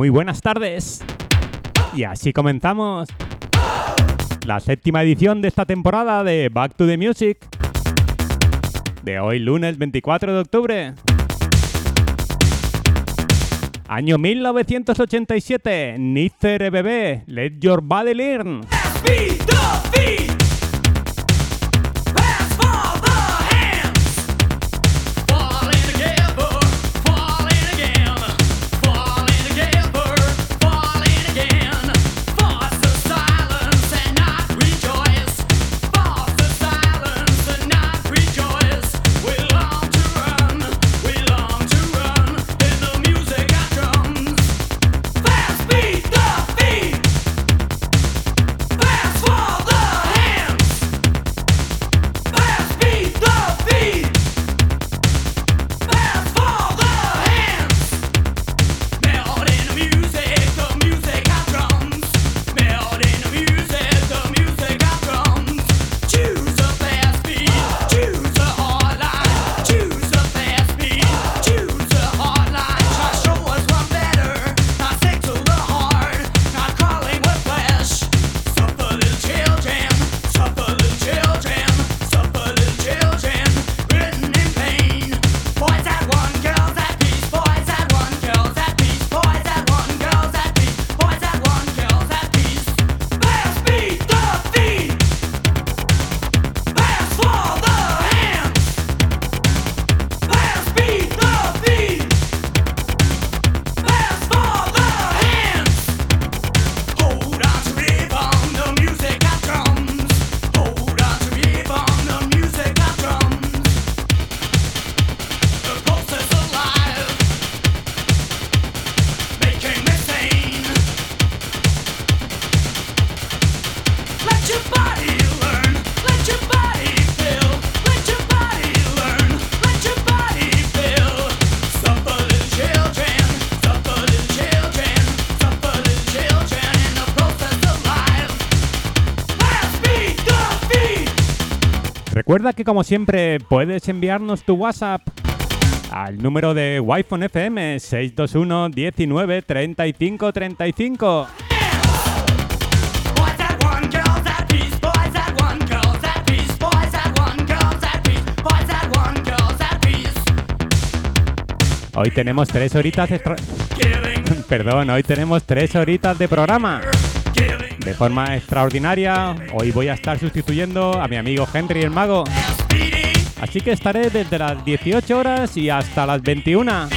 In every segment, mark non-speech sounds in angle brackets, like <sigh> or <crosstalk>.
Muy buenas tardes. Y así comenzamos la séptima edición de esta temporada de Back to the Music. De hoy lunes 24 de octubre. Año 1987. Nitzer Bebé. Let Your Body Learn. Recuerda que como siempre puedes enviarnos tu WhatsApp al número de Wi-Fi FM 621 19 35 35. Hoy tenemos tres horitas de... <laughs> Perdón, hoy tenemos tres horitas de programa. De forma extraordinaria, hoy voy a estar sustituyendo a mi amigo Henry el Mago. Así que estaré desde las 18 horas y hasta las 21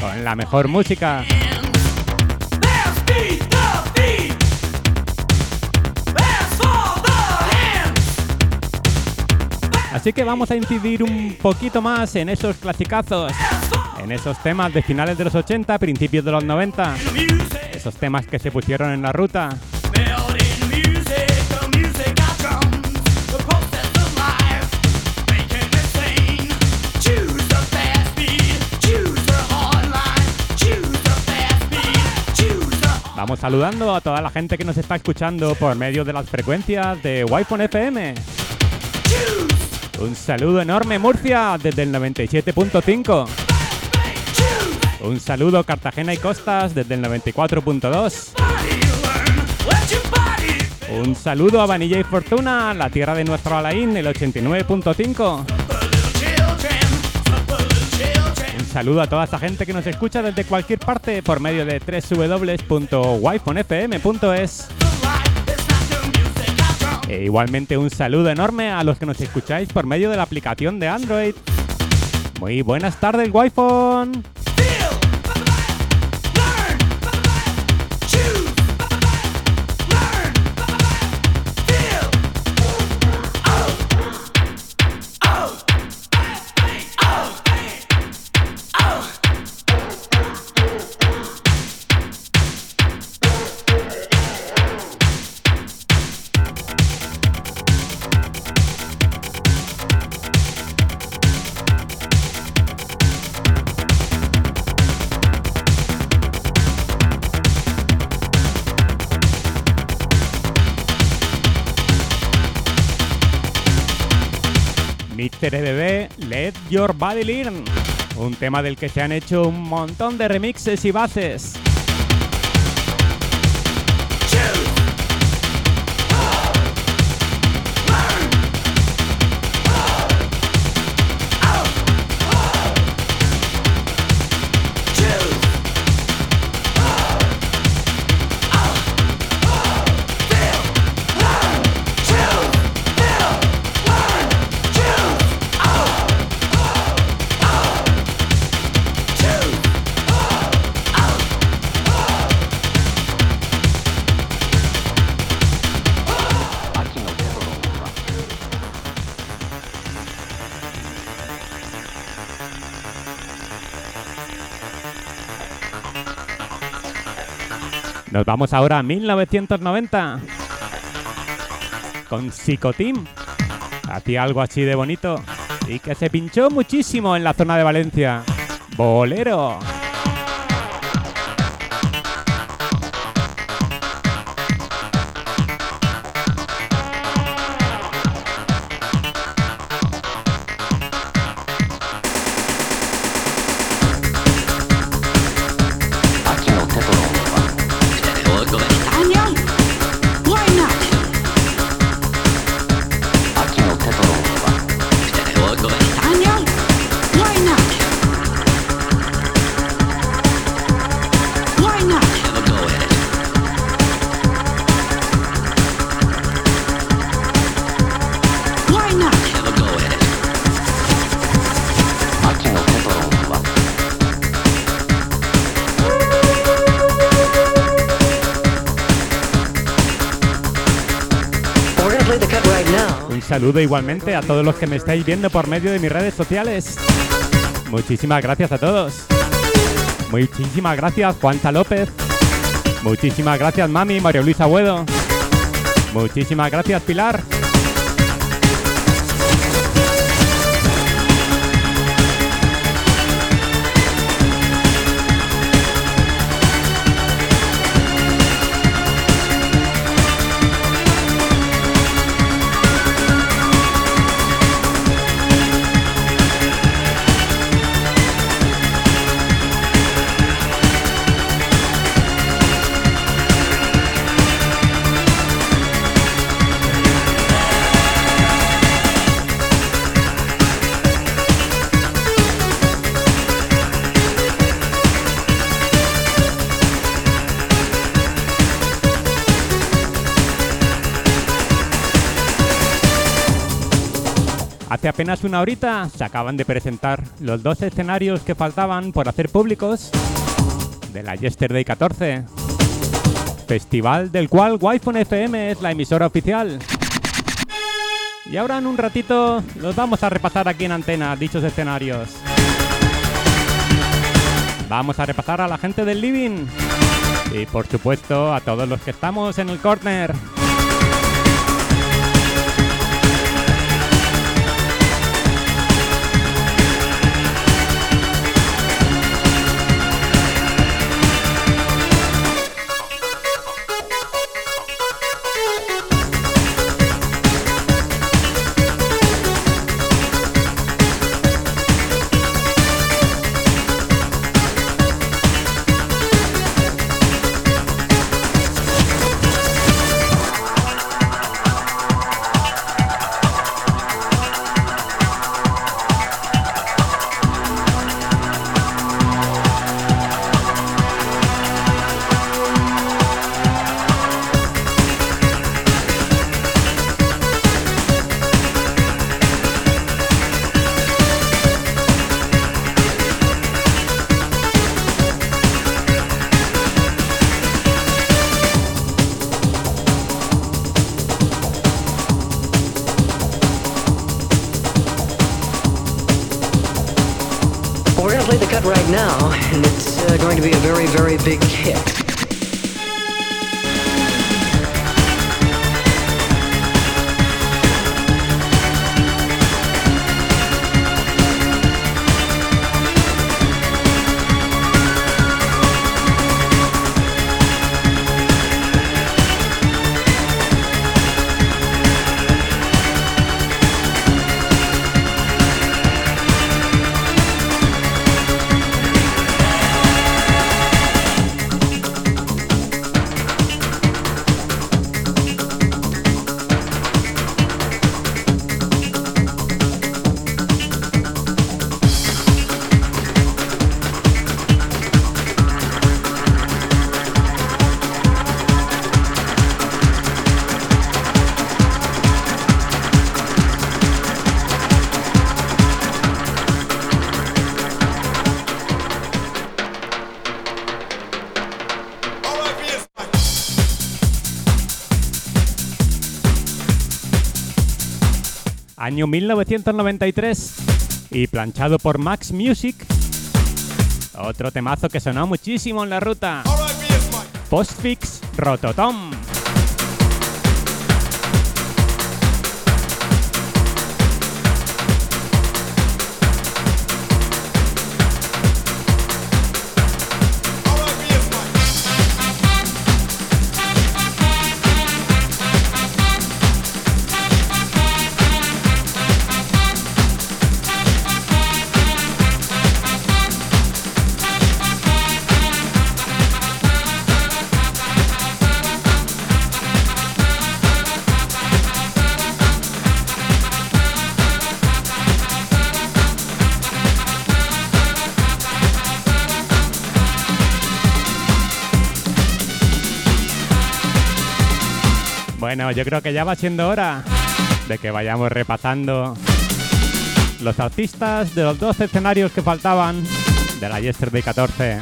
con la mejor música. Así que vamos a incidir un poquito más en esos clasicazos en esos temas de finales de los 80, principios de los 90, esos temas que se pusieron en la ruta. Vamos saludando a toda la gente que nos está escuchando por medio de las frecuencias de Wi-Fi FM. Un saludo enorme Murcia desde el 97.5. Un saludo Cartagena y Costas desde el 94.2. Un saludo a Vanilla y Fortuna, la tierra de nuestro Alain, el 89.5. saludo a toda esa gente que nos escucha desde cualquier parte por medio de www.wifonfm.es. E igualmente un saludo enorme a los que nos escucháis por medio de la aplicación de Android. Muy buenas tardes, Wi-Fi. Your Body Learn, un tema del que se han hecho un montón de remixes y bases. Nos vamos ahora a 1990 con Psicoteam. Hacía algo así de bonito y que se pinchó muchísimo en la zona de Valencia. Bolero. Saludo igualmente a todos los que me estáis viendo por medio de mis redes sociales. Muchísimas gracias a todos. Muchísimas gracias Juanza López. Muchísimas gracias Mami, Mario Luis Agüedo. Muchísimas gracias Pilar. Hace apenas una horita se acaban de presentar los dos escenarios que faltaban por hacer públicos de la Yesterday 14. Festival del cual Wi-Fi FM es la emisora oficial. Y ahora en un ratito los vamos a repasar aquí en antena, dichos escenarios. Vamos a repasar a la gente del living. Y por supuesto a todos los que estamos en el corner. Año 1993 y planchado por Max Music. Otro temazo que sonó muchísimo en la ruta. Postfix Rototom. Yo creo que ya va siendo hora de que vayamos repasando los artistas de los dos escenarios que faltaban de la Yesterday 14.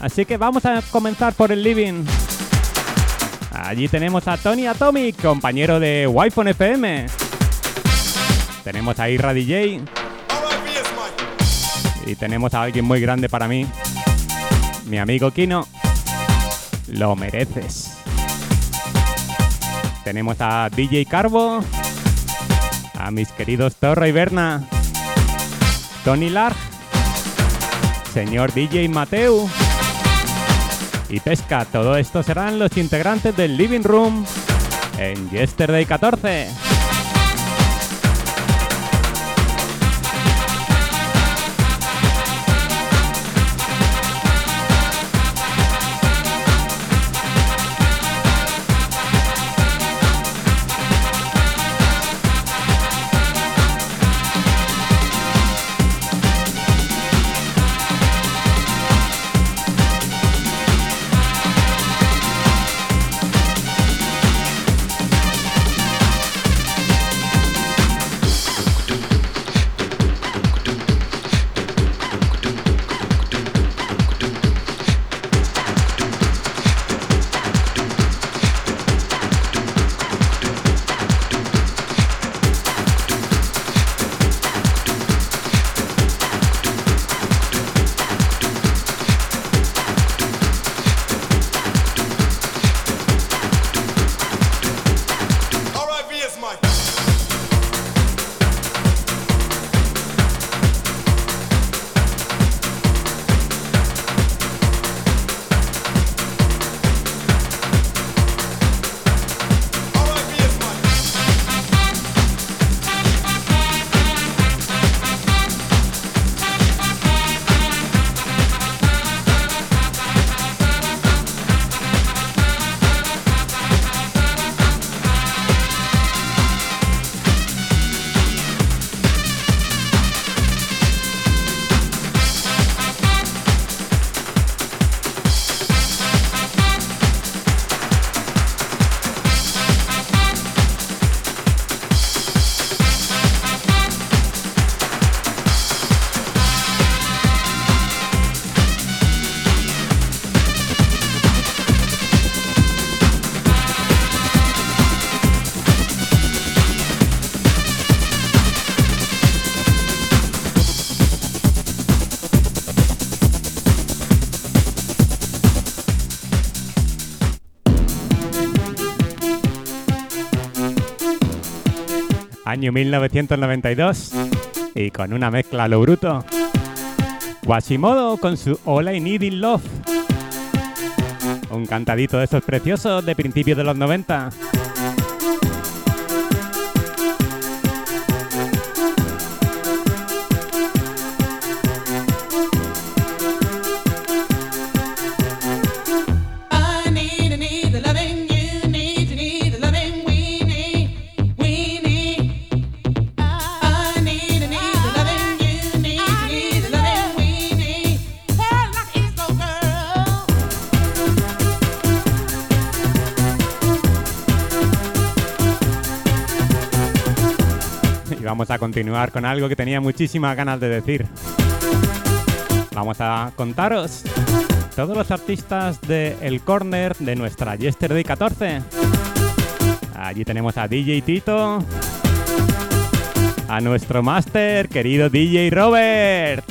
Así que vamos a comenzar por el living. Allí tenemos a Tony Atomic, compañero de Wi-Fi FM. Tenemos a Irra DJ. Y tenemos a alguien muy grande para mí. Mi amigo Kino. Lo mereces. Tenemos a DJ Carbo, a mis queridos Torre y Berna, Tony Larg, señor DJ Mateu y Pesca. Todo esto serán los integrantes del Living Room en Yesterday 14. Año 1992 y con una mezcla a lo bruto. Quasimodo con su All I Need in Love. Un cantadito de esos preciosos de principios de los 90. Continuar con algo que tenía muchísimas ganas de decir. Vamos a contaros todos los artistas de El Corner de nuestra Yesterday 14. Allí tenemos a DJ Tito, a nuestro máster, querido DJ Robert.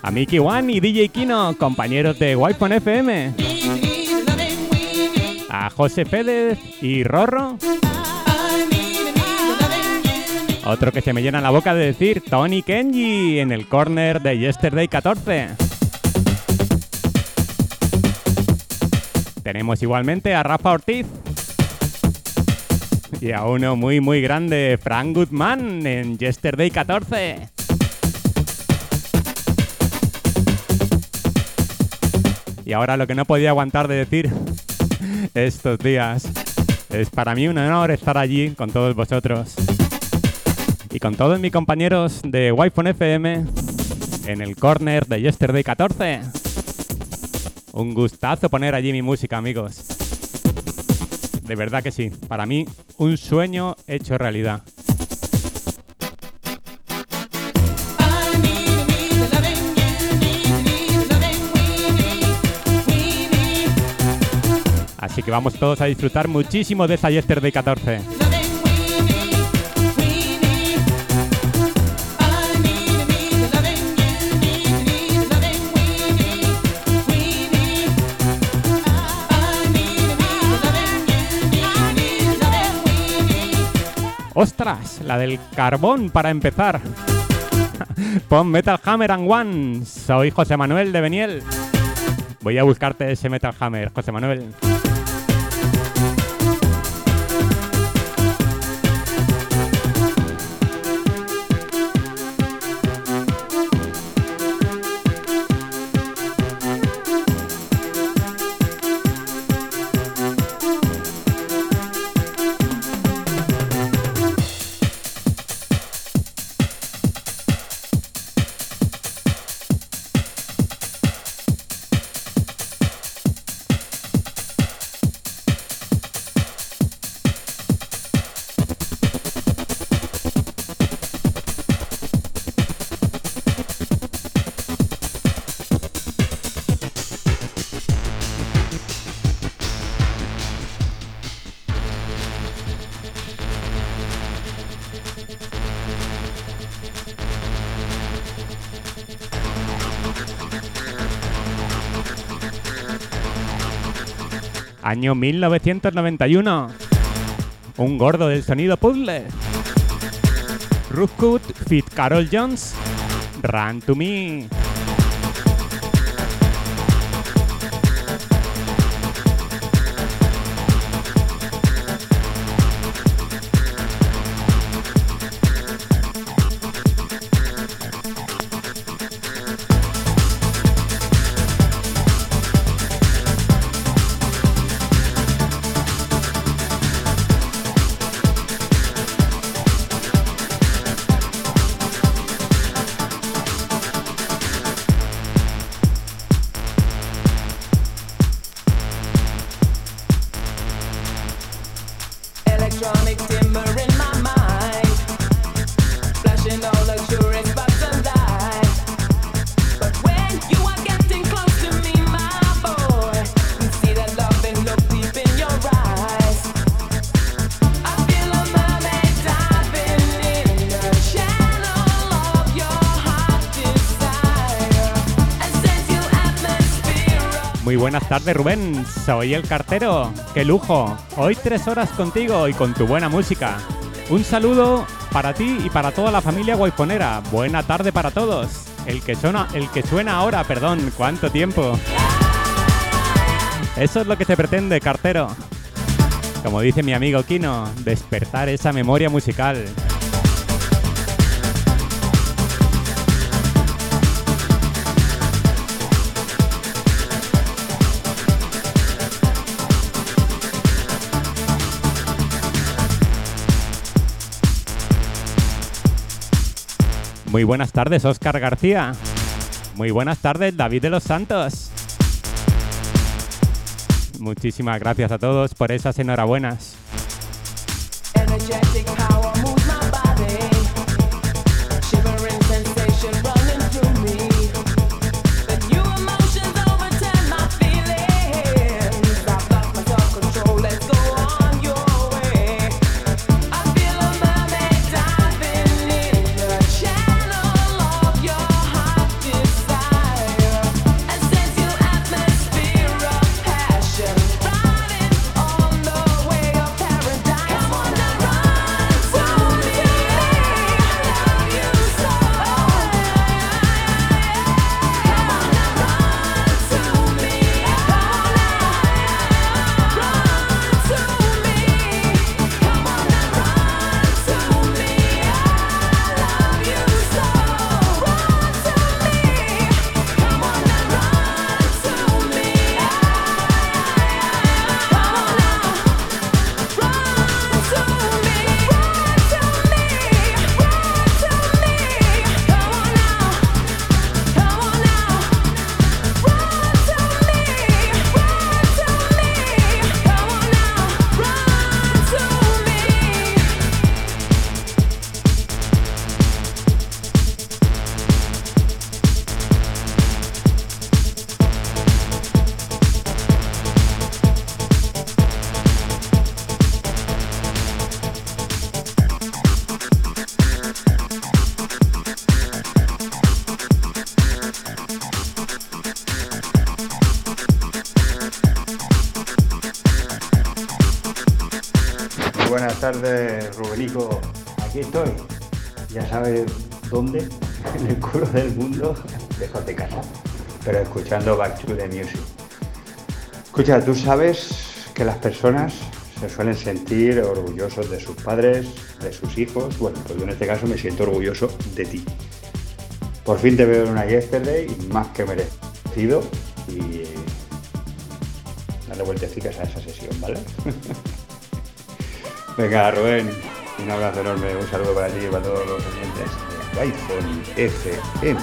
A Mickey One y DJ Kino, compañeros de Wi-Fi FM. A José Pérez y Rorro. Otro que se me llena la boca de decir Tony Kenji en el corner de Yesterday 14. Tenemos igualmente a Rafa Ortiz. Y a uno muy muy grande, Frank Goodman en Yesterday 14. Y ahora lo que no podía aguantar de decir <laughs> estos días. Es para mí un honor estar allí con todos vosotros. Y con todos mis compañeros de Wi-Fi FM en el corner de Yesterday 14. Un gustazo poner allí mi música, amigos. De verdad que sí. Para mí, un sueño hecho realidad. Así que vamos todos a disfrutar muchísimo de esta Yesterday 14. ¡Ostras! La del carbón para empezar. <laughs> Pon Metal Hammer and One. Soy José Manuel de Beniel. Voy a buscarte ese Metal Hammer, José Manuel. Año 1991. Un gordo del sonido puzzle. Rufkut Fit Carol Jones. Run to me. Tardes Rubén, soy el cartero, qué lujo, hoy tres horas contigo y con tu buena música. Un saludo para ti y para toda la familia guayponera, buena tarde para todos. El que suena, el que suena ahora, perdón, cuánto tiempo. Eso es lo que se pretende, cartero. Como dice mi amigo Kino, despertar esa memoria musical. Muy buenas tardes, Oscar García. Muy buenas tardes, David de los Santos. Muchísimas gracias a todos por esas enhorabuenas. Aquí estoy. Ya sabes dónde, <laughs> en el culo del mundo, lejos de casa, pero escuchando Back to the Music. Escucha, tú sabes que las personas se suelen sentir orgullosos de sus padres, de sus hijos. Bueno, pues yo en este caso me siento orgulloso de ti. Por fin te veo en una yesterday, más que merecido. Y eh, dale vueltecicas a esa sesión, ¿vale? <laughs> Venga, Rubén, un abrazo enorme, un saludo para ti y para todos los oyentes de iPhone FM.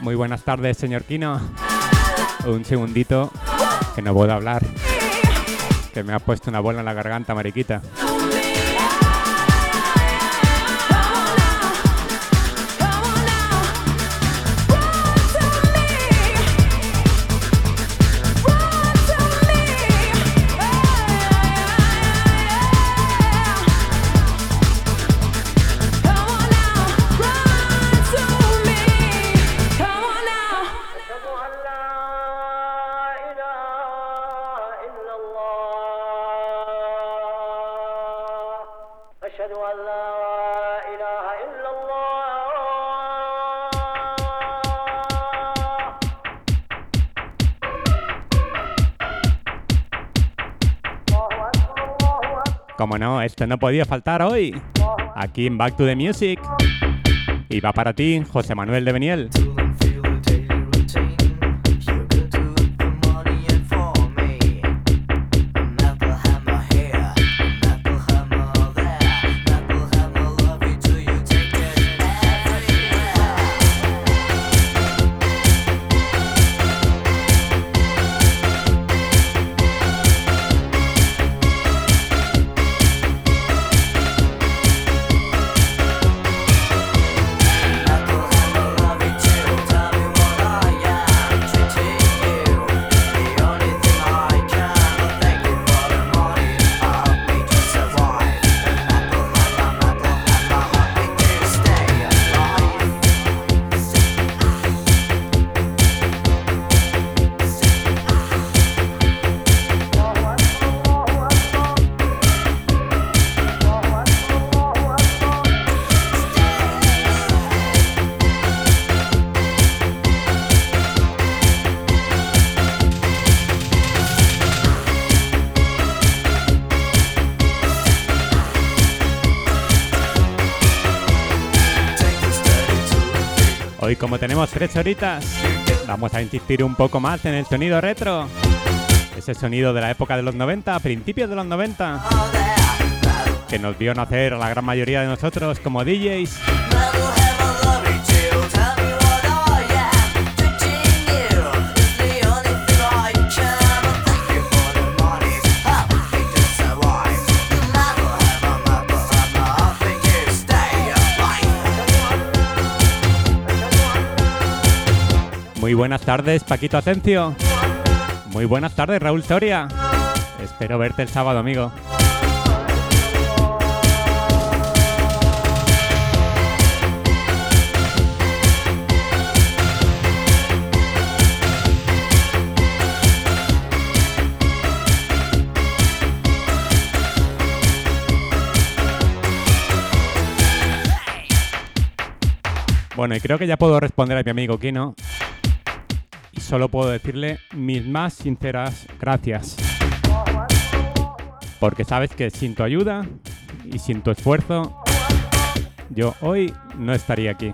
Muy buenas tardes, señor Kino. Un segundito, que no puedo hablar. Que me ha puesto una bola en la garganta, mariquita. Como no, esto no podía faltar hoy. Aquí en Back to the Music. Y va para ti, José Manuel de Beniel. Tres horitas, vamos a insistir un poco más en el sonido retro. Ese sonido de la época de los 90, principios de los 90, Oh, there. Metal que nos vio nacer a la gran mayoría de nosotros como DJs. Muy buenas tardes, Paquito Atencio. Muy buenas tardes, Raúl Soria. Espero verte el sábado, amigo. Bueno, y creo que ya puedo responder a mi amigo Kino. Solo puedo decirle mis más sinceras gracias. Porque sabes que sin tu ayuda y sin tu esfuerzo, yo hoy no estaría aquí.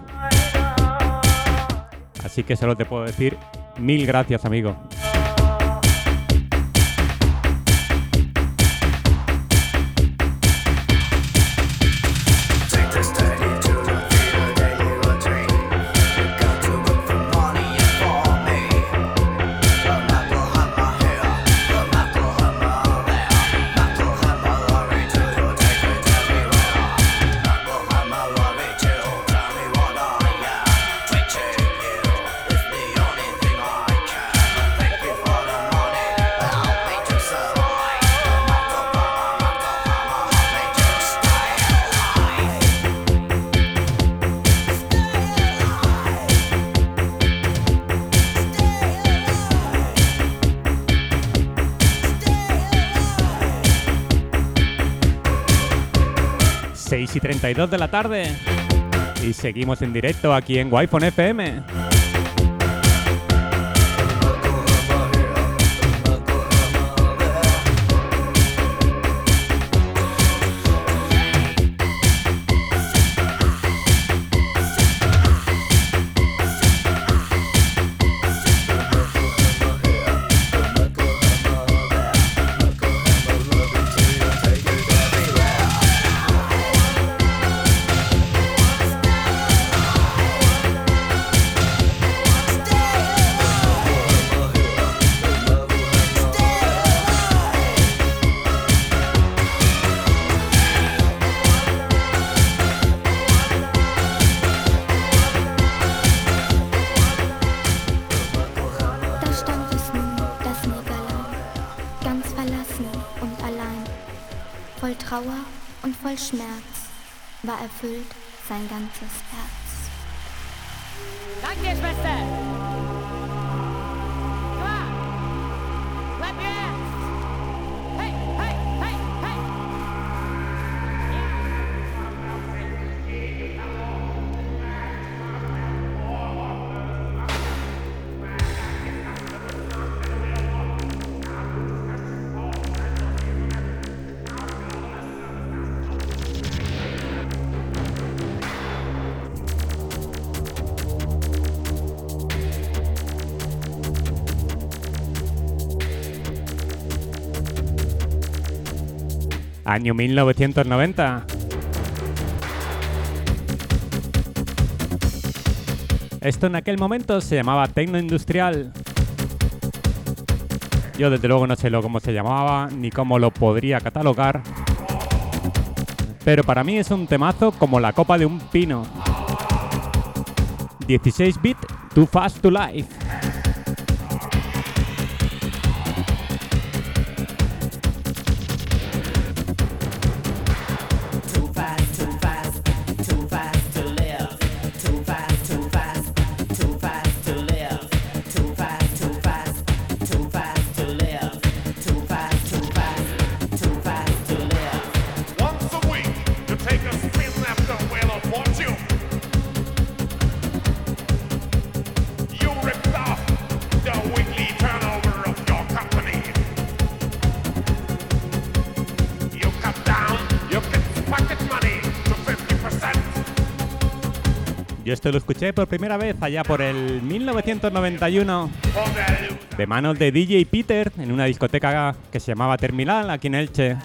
Así que solo te puedo decir mil gracias, amigo. 6 y 32 de la tarde. Y seguimos en directo aquí en Wi-Fi FM. año 1990. Esto en aquel momento se llamaba Tecno Industrial. Yo desde luego no sé lo cómo se llamaba ni cómo lo podría catalogar. Pero para mí es un temazo como la copa de un pino. 16 bit, too fast to life. Esto lo escuché por primera vez allá por el 1991 de manos de DJ Peter en una discoteca que se llamaba Terminal aquí en Elche.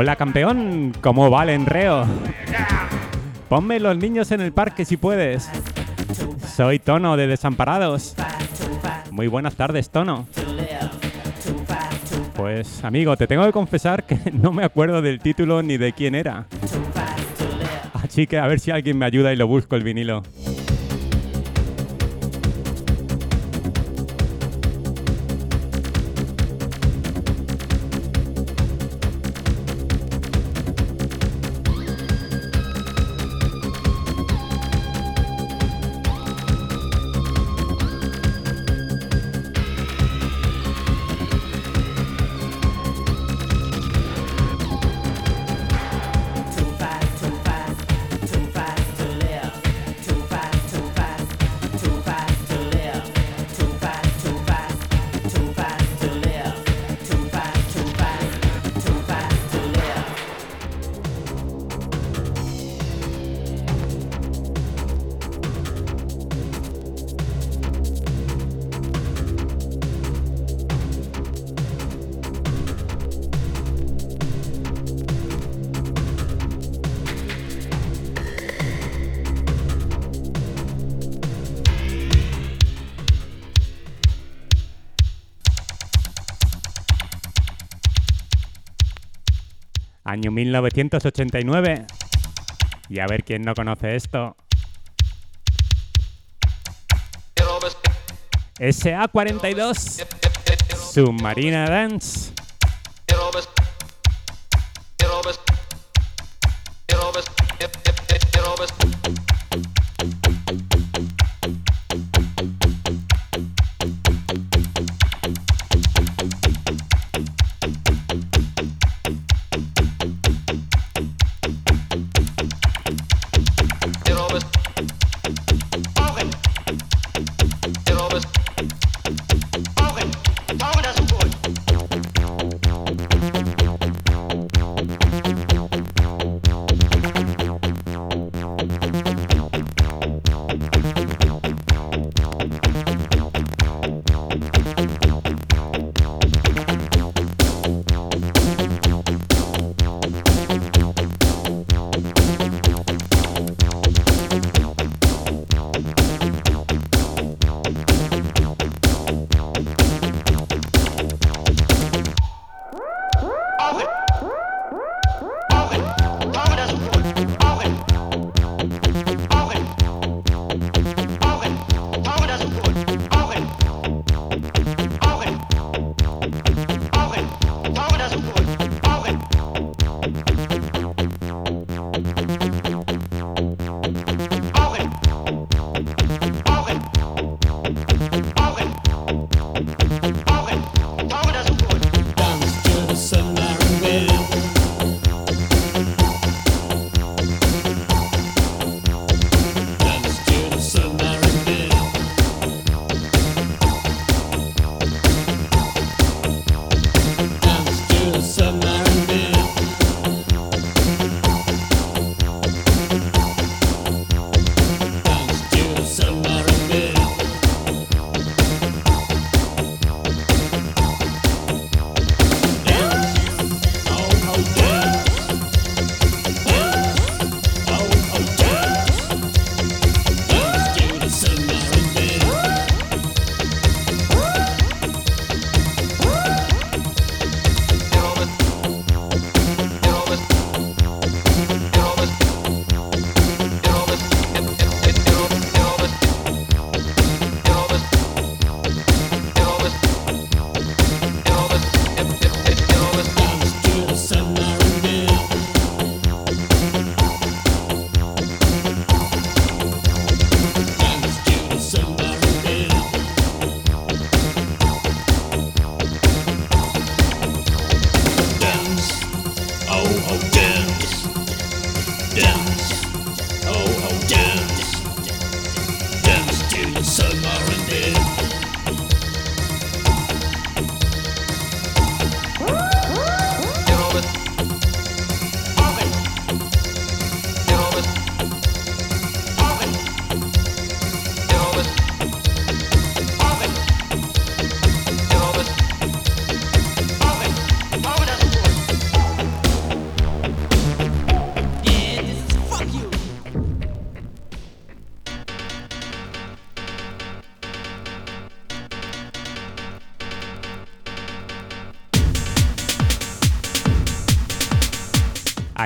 Hola campeón, ¿cómo va el? Ponme los niños en el parque si puedes. Soy Tono de Desamparados. Muy buenas tardes, Tono. Pues amigo, te tengo que confesar que <laughs> no me acuerdo del título ni de quién era. Así que a ver si alguien me ayuda y lo busco el vinilo. Año 1989. Y a ver quién no conoce esto. SA42. Submarina Dance.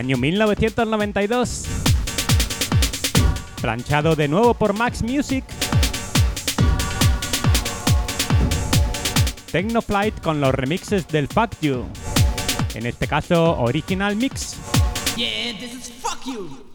Año 1992. Planchado de nuevo por Max Music. Technoflight con los remixes del Fuck You. En este caso, Original Mix. Yeah, this is fuck you.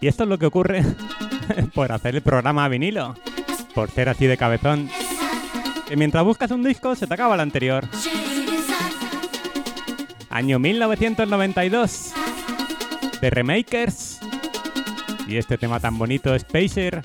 Y esto es lo que ocurre <laughs> por hacer el programa a vinilo. Por ser así de cabezón. Que mientras buscas un disco se te acaba el anterior. Año 1992. The Remakers. Y este tema tan bonito, Spacer.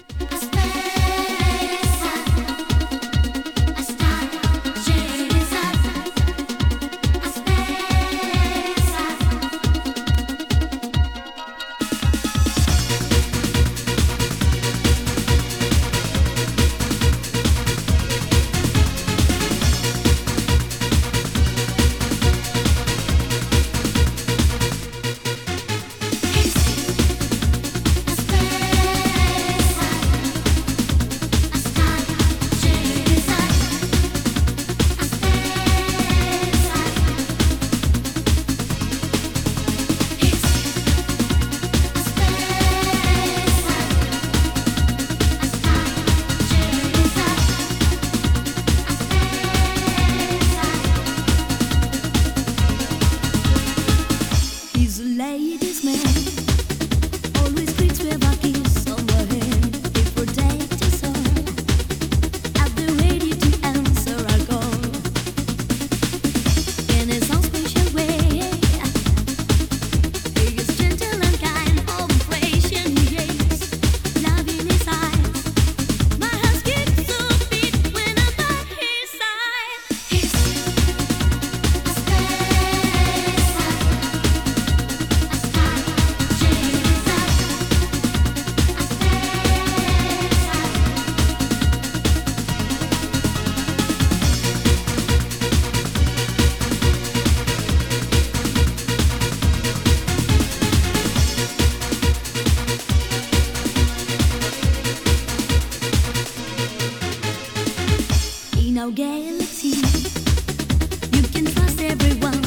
You can trust everyone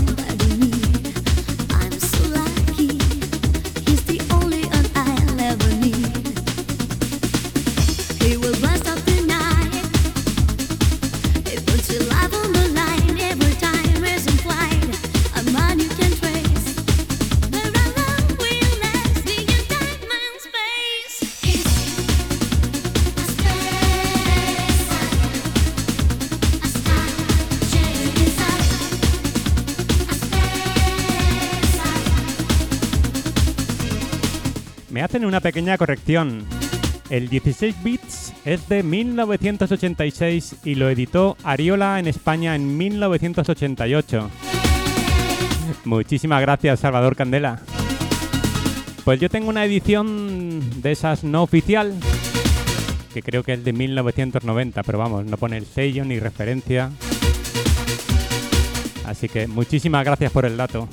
hacen una pequeña corrección. El 16 bits es de 1986 y lo editó Ariola en España en 1988. Muchísimas gracias, Salvador Candela. Pues yo tengo una edición de esas no oficial, que creo que es de 1990, pero vamos, no pone el sello ni referencia. Así que muchísimas gracias por el dato.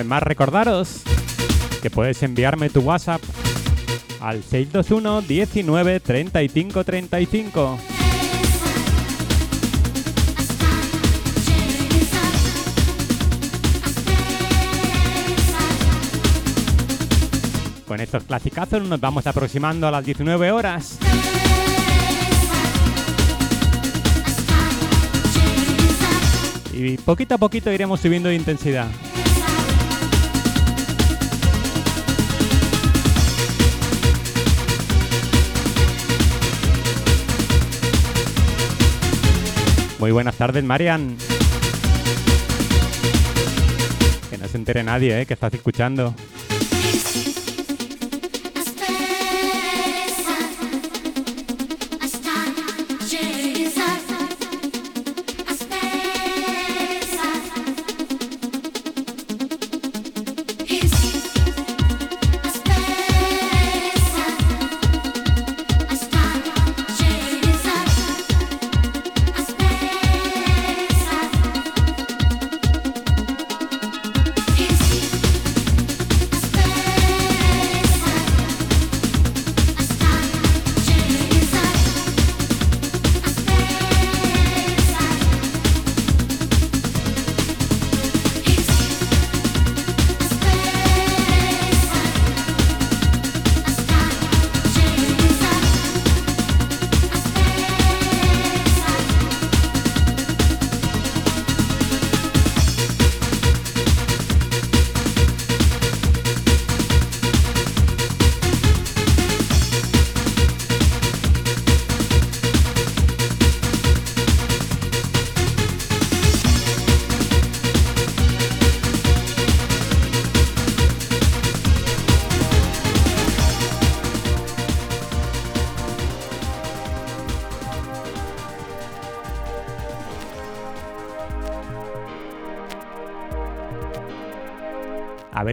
Una vez recordaros que puedes enviarme tu WhatsApp al 621 19 35 35. Con estos clasicazos nos vamos aproximando a las 19 horas. Y poquito a poquito iremos subiendo de intensidad. Muy buenas tardes, Marian. Que no se entere nadie, ¿eh? Que estás escuchando.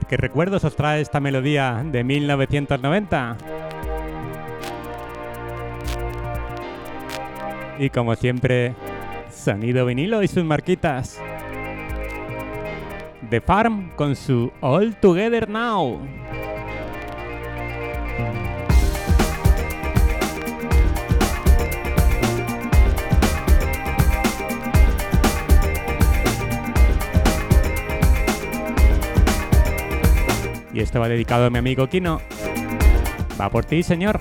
Qué recuerdos os trae esta melodía de 1990. Y como siempre, sonido vinilo y sus marquitas. The Farm con su All Together Now. Esto va dedicado a mi amigo Kino. Va por ti, señor.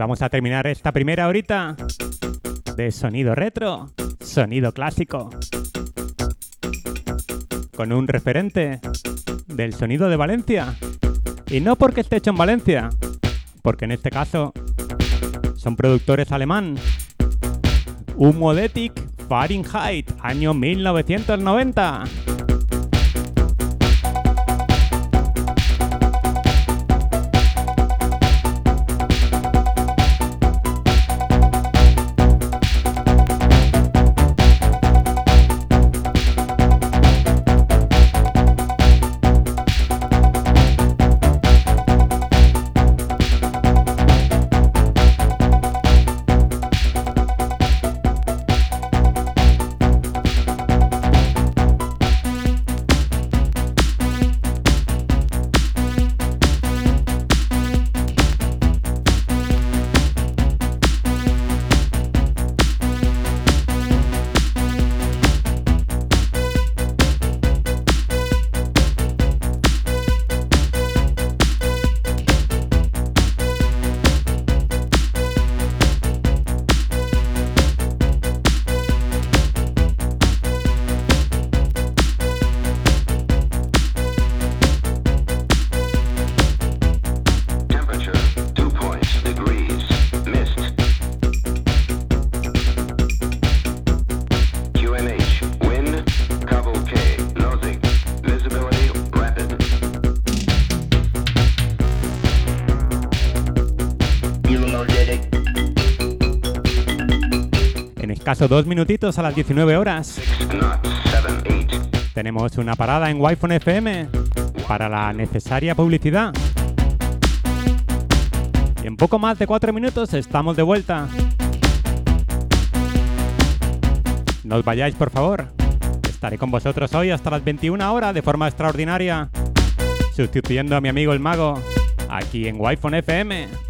Vamos a terminar esta primera horita de sonido retro, sonido clásico. Con un referente del sonido de Valencia. Y no porque esté hecho en Valencia, porque en este caso son productores alemán. Humodetic Fahrenheit, año 1990. Escaso dos minutitos a las 19 horas. Tenemos una parada en Wi-Fi FM para la necesaria publicidad. Y en poco más de cuatro minutos estamos de vuelta. No os vayáis, por favor. Estaré con vosotros hoy hasta las 21 horas de forma extraordinaria, sustituyendo a mi amigo el mago aquí en Wi-Fi FM.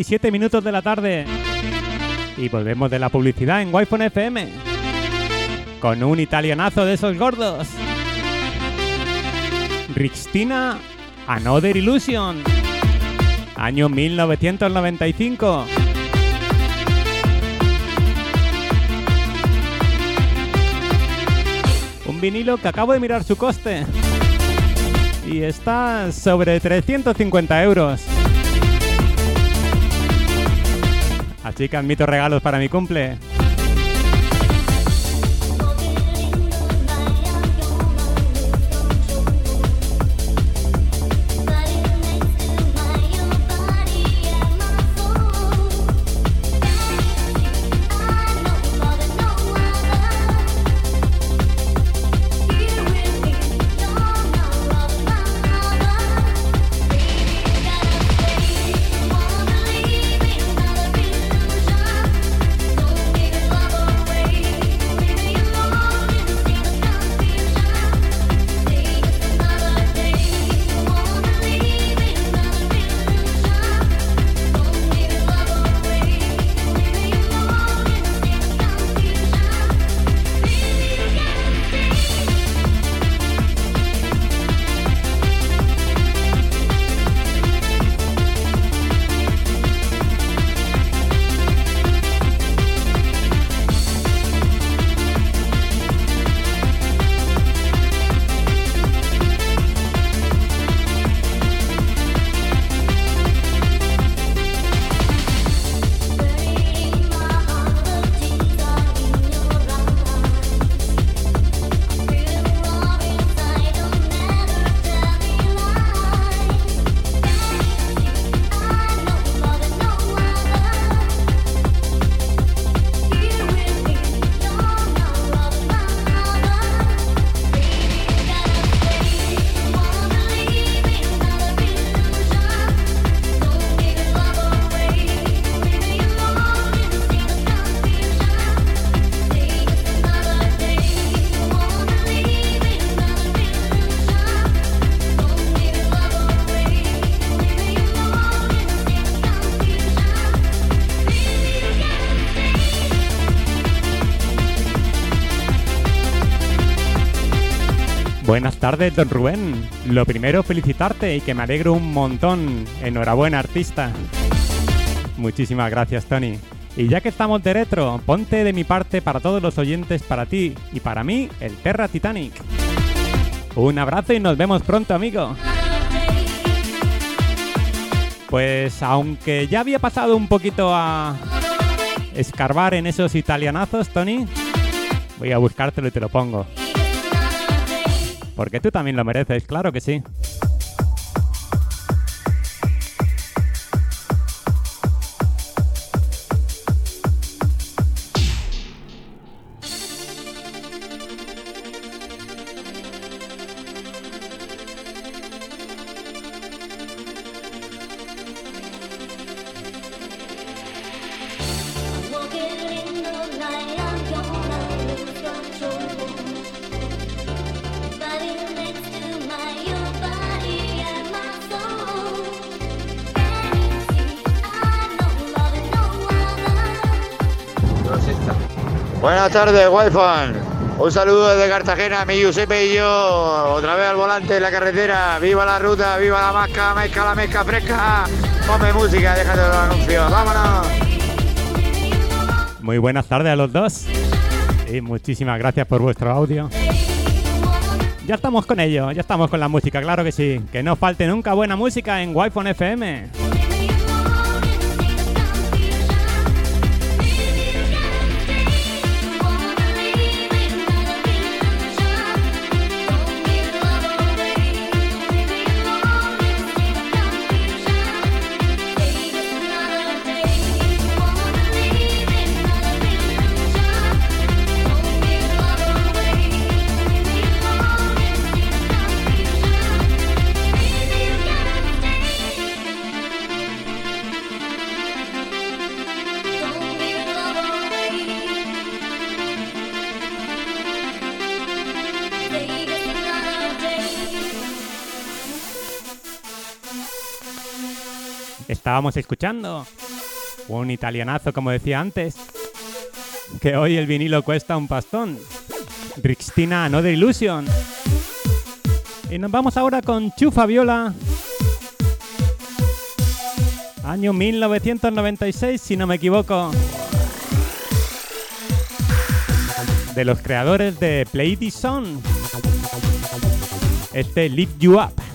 Y 7 minutos de la tarde. Y volvemos de la publicidad en Wi-Fi FM. Con un italianazo de esos gordos. Rixtina Another Illusion. Año 1995. Un vinilo que acabo de mirar su coste. Y está sobre 350 euros. Que admito regalos para mi cumple. Tardes, don Rubén. Lo primero, felicitarte y que me alegro un montón. Enhorabuena, artista. Muchísimas gracias, Tony. Y ya que estamos de retro, ponte de mi parte para todos los oyentes, para ti y para mí, el Terra Titanic. Un abrazo y nos vemos pronto, amigo. Pues aunque ya había pasado un poquito a escarbar en esos italianazos, Tony, voy a buscártelo y te lo pongo. Porque tú también lo mereces, claro que sí. Buenas tardes, Wi-Fi. Un saludo desde Cartagena, mi Giuseppe y yo. Otra vez al volante en la carretera. Viva la ruta, viva la masca, mezca, la mezca fresca. Ponme música, déjate los anuncios. Vámonos. Muy buenas tardes a los dos. Y muchísimas gracias por vuestro audio. Ya estamos con ello, ya estamos con la música, claro que sí. Que no falte nunca buena música en Wi-Fi FM. estábamos escuchando. Un italianazo, como decía antes. Que hoy el vinilo cuesta un pastón. Rixtina Another Illusion. Y nos vamos ahora con Chufa Viola. Año 1996, si no me equivoco. De los creadores de Play This Song. Este Lift You Up.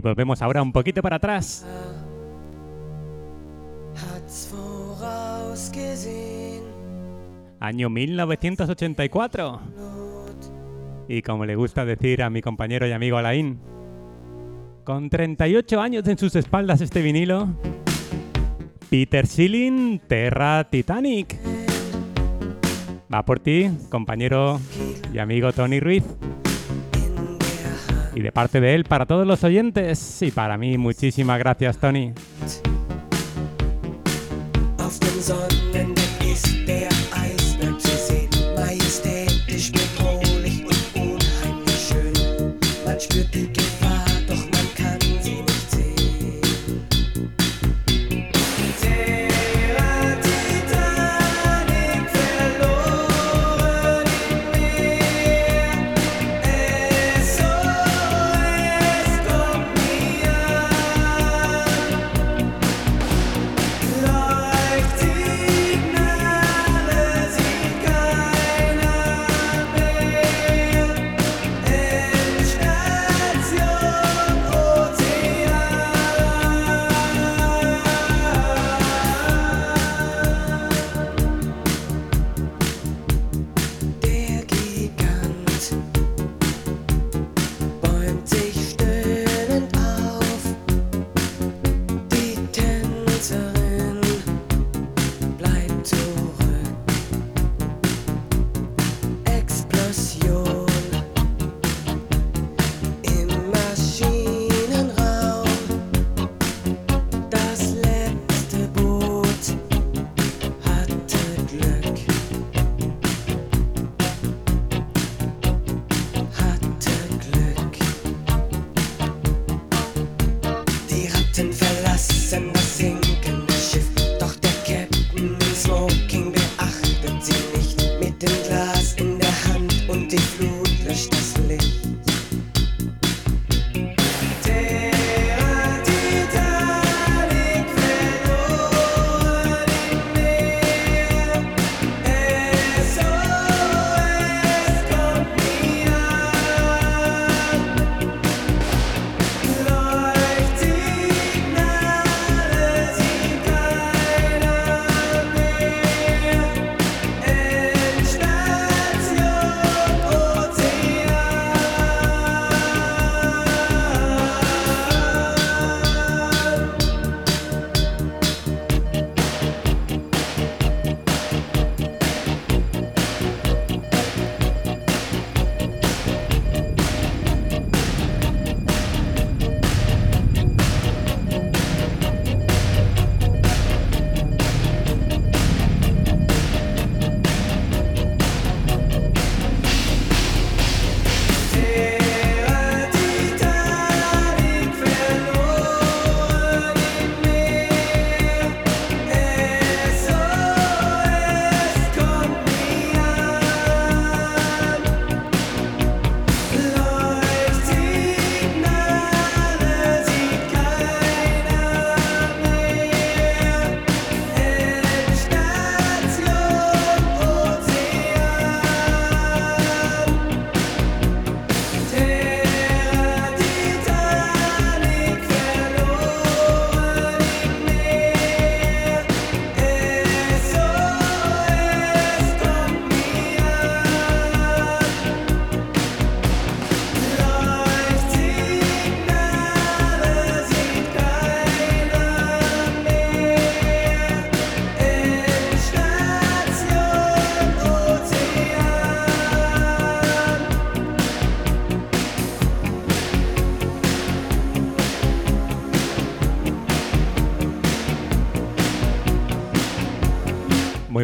Y volvemos ahora un poquito para atrás. Año 1984. Y como le gusta decir a mi compañero y amigo Alain, con 38 años en sus espaldas este vinilo, Peter Schilling, Terra Titanic. Va por ti, compañero y amigo Tony Ruiz. Y de parte de él, para todos los oyentes y para mí, muchísimas gracias, Tony.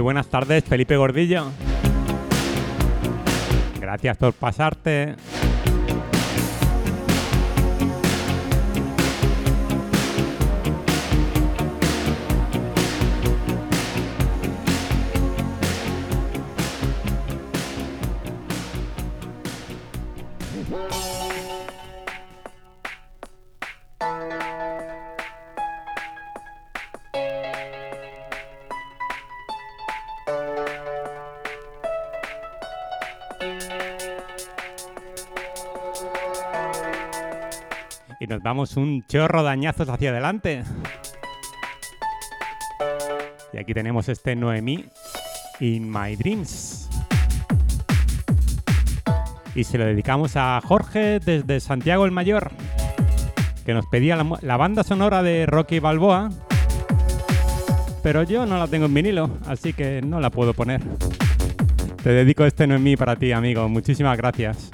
buenas tardes, Felipe Gordillo. Gracias por pasarte. Damos un chorro de añazos hacia adelante. Y aquí tenemos este Noemí In My Dreams. Y se lo dedicamos a Jorge desde Santiago el Mayor, que nos pedía la banda sonora de Rocky Balboa, pero yo no la tengo en vinilo, así que no la puedo poner. Te dedico este Noemí para ti, amigo. Muchísimas gracias.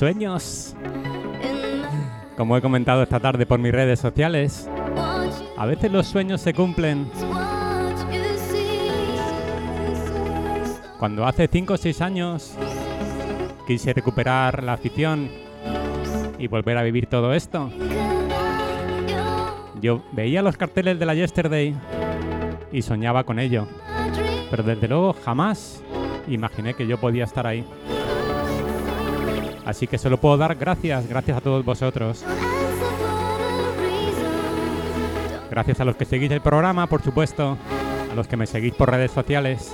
Sueños, como he comentado esta tarde por mis redes sociales, a veces los sueños se cumplen. Cuando hace 5 o 6 años quise recuperar la afición y volver a vivir todo esto, yo veía los carteles de la Yesterday y soñaba con ello. Pero desde luego jamás imaginé que yo podía estar ahí. Así que solo puedo dar gracias, gracias a todos vosotros. Gracias a los que seguís el programa, por supuesto. A los que me seguís por redes sociales.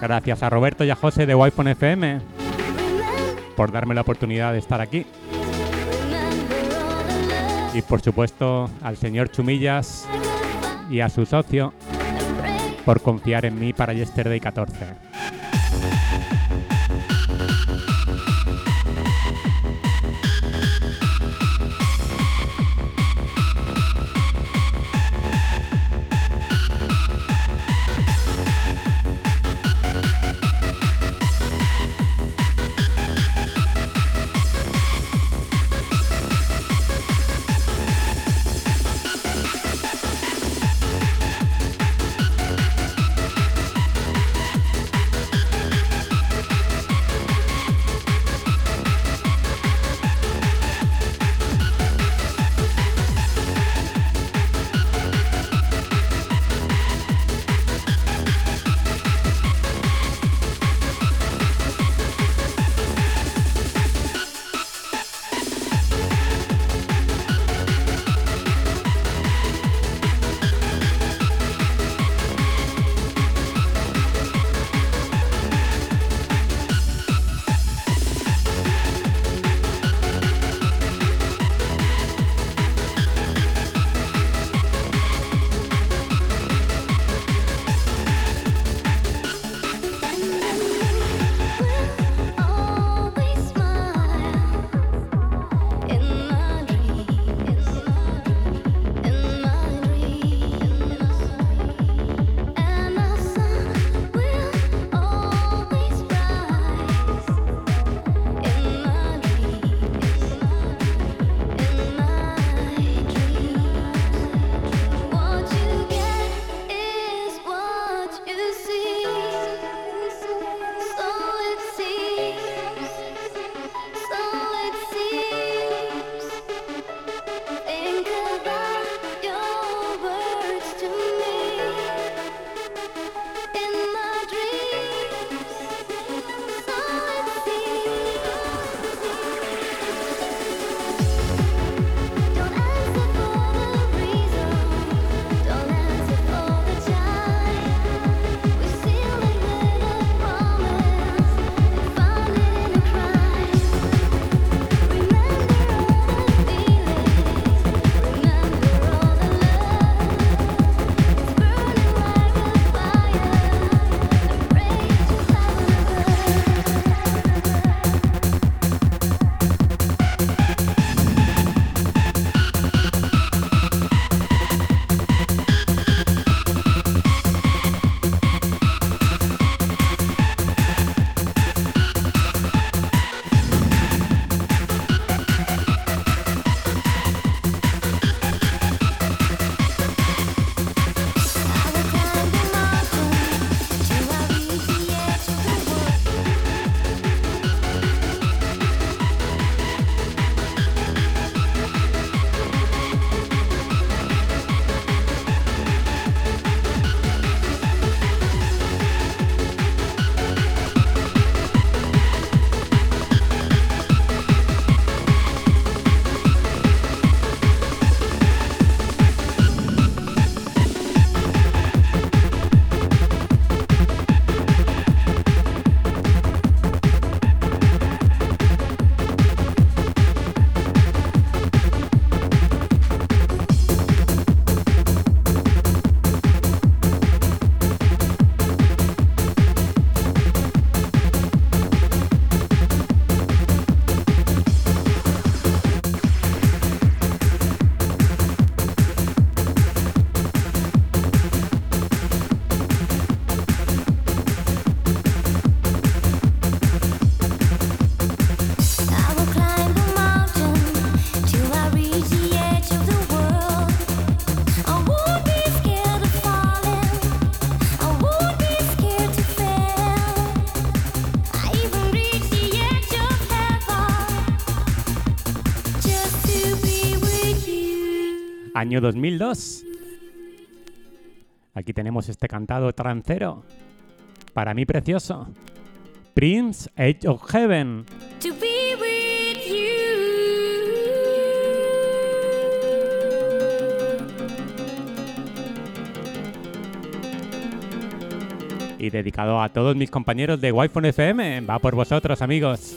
Gracias a Roberto y a José de Wi-Fi FM por darme la oportunidad de estar aquí. Y por supuesto al señor Chumillas y a su socio por confiar en mí para Yesterday 14. año 2002. Aquí tenemos este cantado trancero, para mí precioso. Prince Edge of Heaven. Y dedicado a todos mis compañeros de Wi-Fi FM. Va por vosotros, amigos.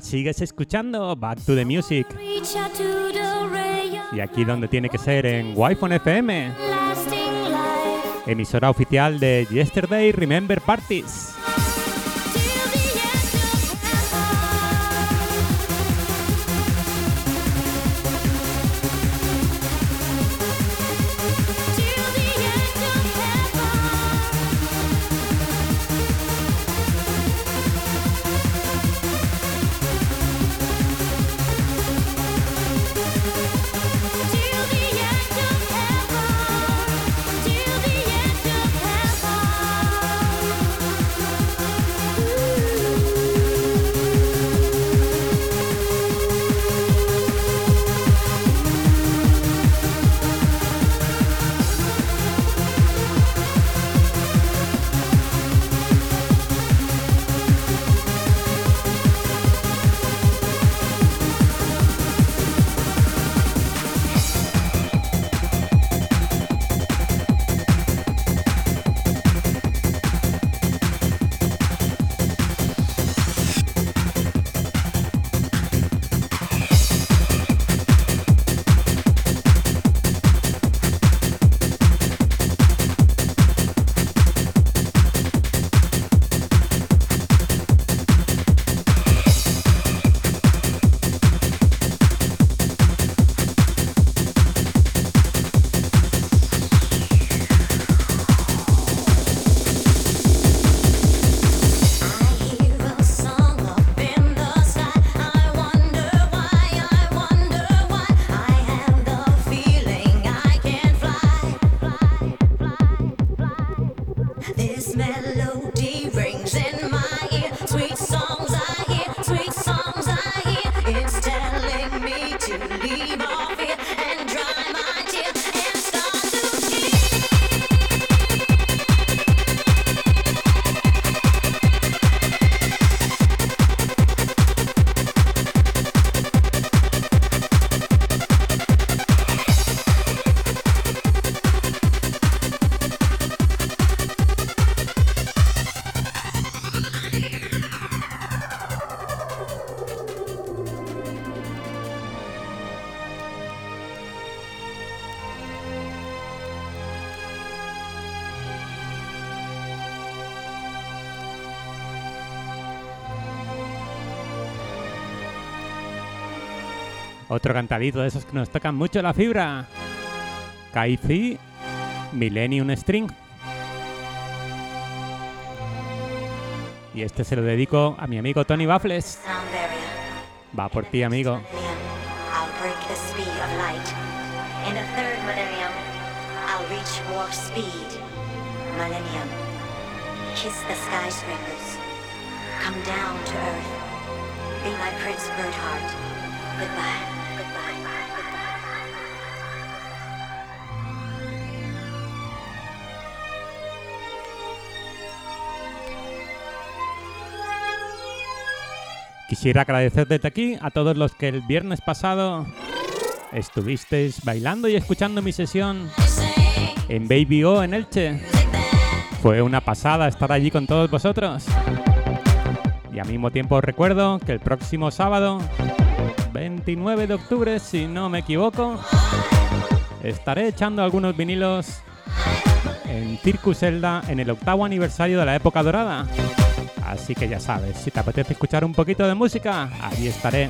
sigues escuchando Back to the Music. Y aquí donde tiene que ser, en Wi-Fi FM. Emisora oficial de Yesterday Remember Parties. Otro cantadito de esos que nos tocan mucho la fibra. Kaizi, Millennium String. Y este se lo dedico a mi amigo Tony Baffles. Va por ti, amigo. Millennium, kiss the skyscrapers. Come down to earth. Be my Prince Birdheart. Goodbye. Quisiera agradecer desde aquí a todos los que el viernes pasado estuvisteis bailando y escuchando mi sesión en Baby O en Elche. Fue una pasada estar allí con todos vosotros. Y al mismo tiempo os recuerdo que el próximo sábado, 29 de octubre, si no me equivoco, estaré echando algunos vinilos en Circus Elda en el octavo aniversario de la época dorada. Así que ya sabes, si te apetece escuchar un poquito de música, allí estaré.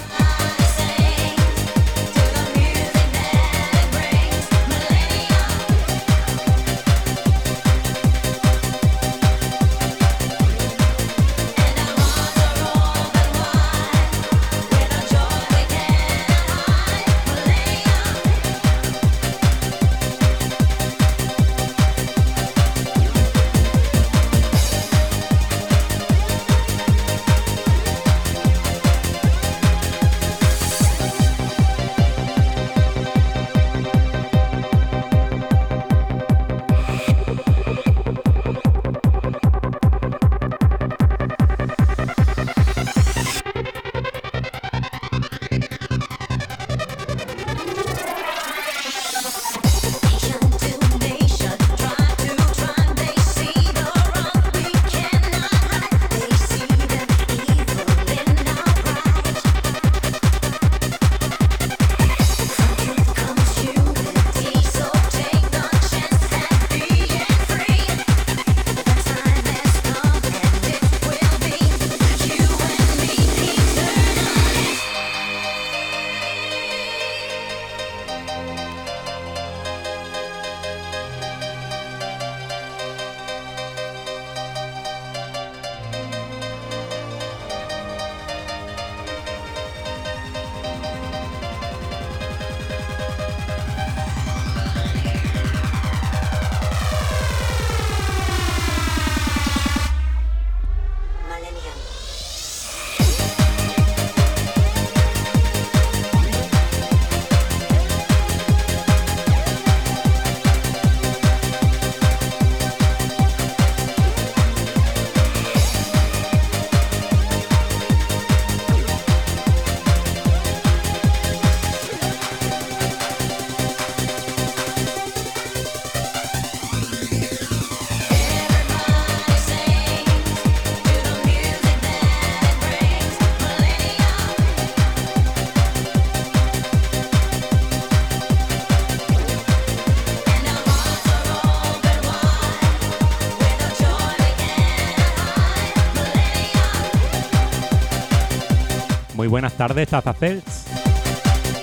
Muy buenas tardes, Azacels.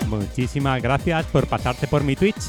Muchísimas gracias por pasarte por mi Twitch.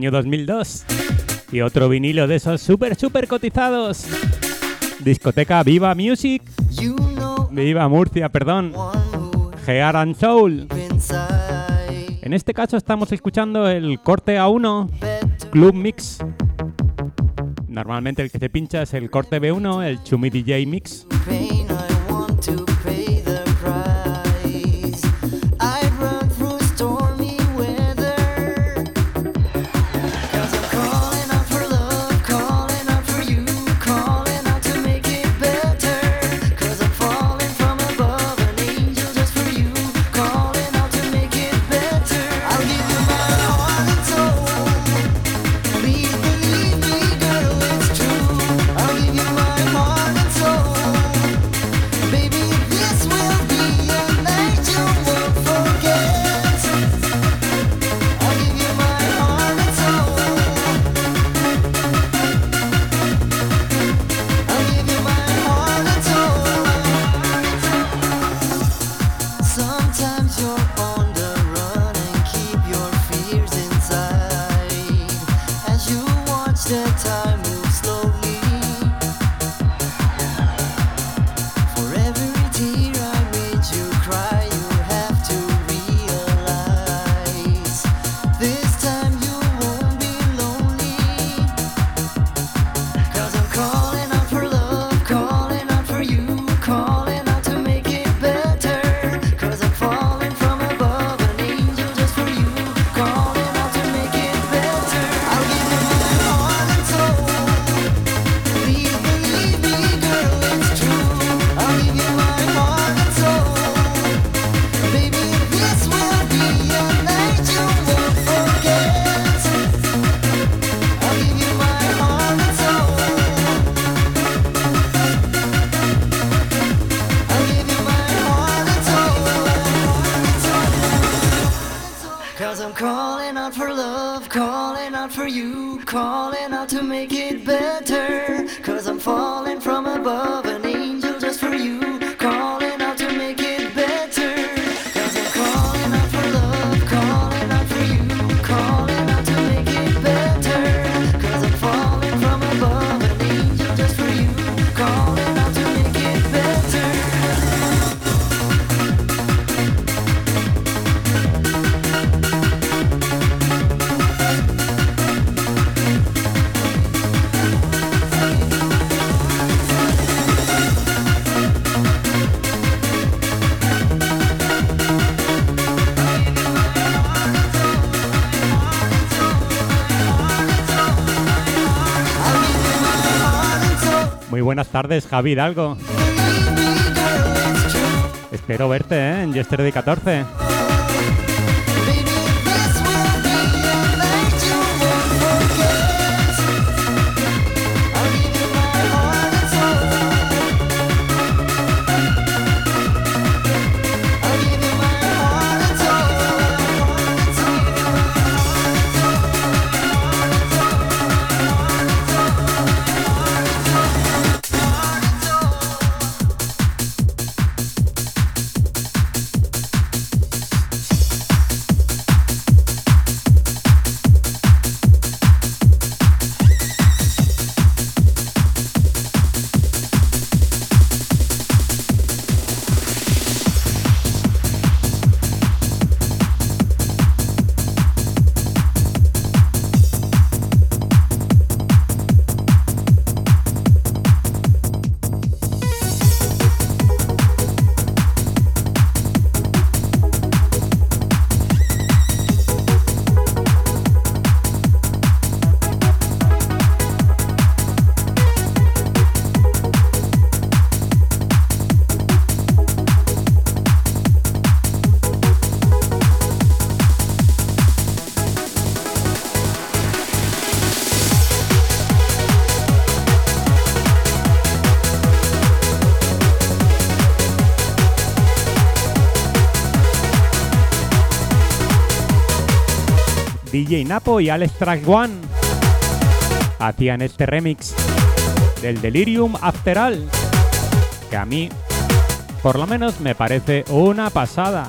año 2002. Y otro vinilo de esos súper, súper cotizados. Discoteca Viva Music. Viva Murcia, perdón. Gear and Soul. En este caso estamos escuchando el corte A1, Club Mix. Normalmente el que se pincha es el corte B1, el Chumi DJ Mix. tardes, Javi Hidalgo. Espero verte ¿eh? en Yesterday 14. DJ Napo y Alex Track One hacían este remix del Delirium Afteral, que a mí, por lo menos, me parece una pasada.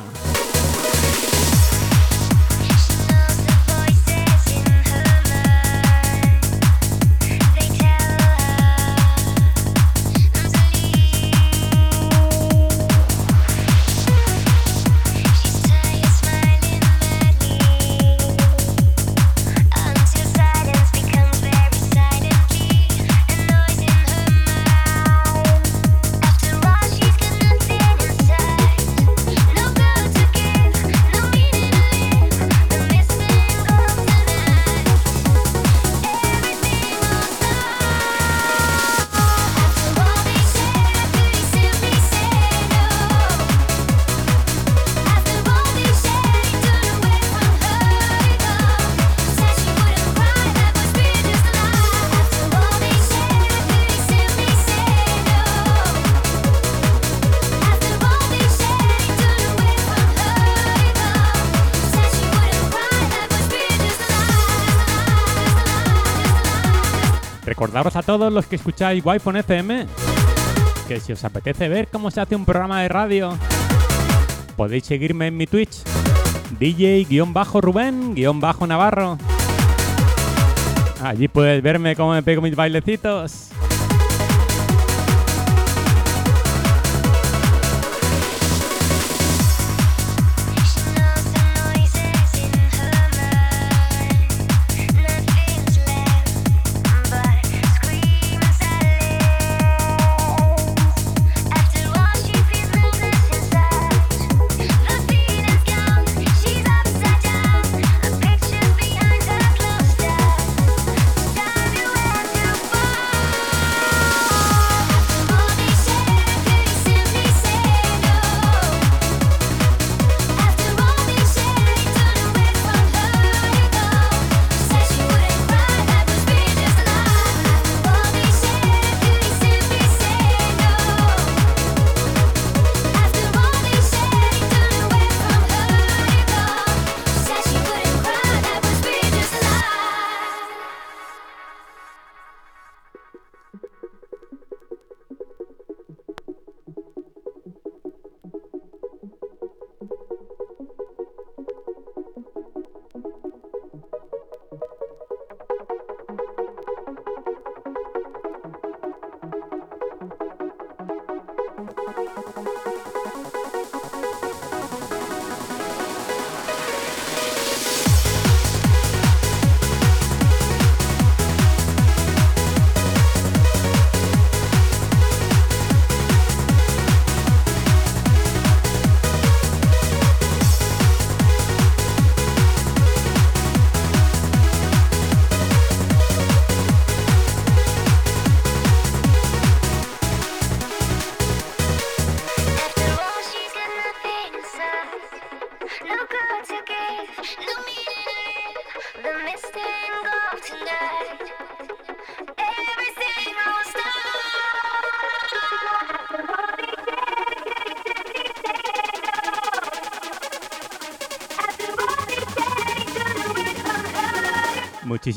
Recordaros a todos los que escucháis Wi-Fi FM que si os apetece ver cómo se hace un programa de radio, podéis seguirme en mi Twitch, DJ-Rubén-Navarro. Allí puedes verme cómo me pego mis bailecitos.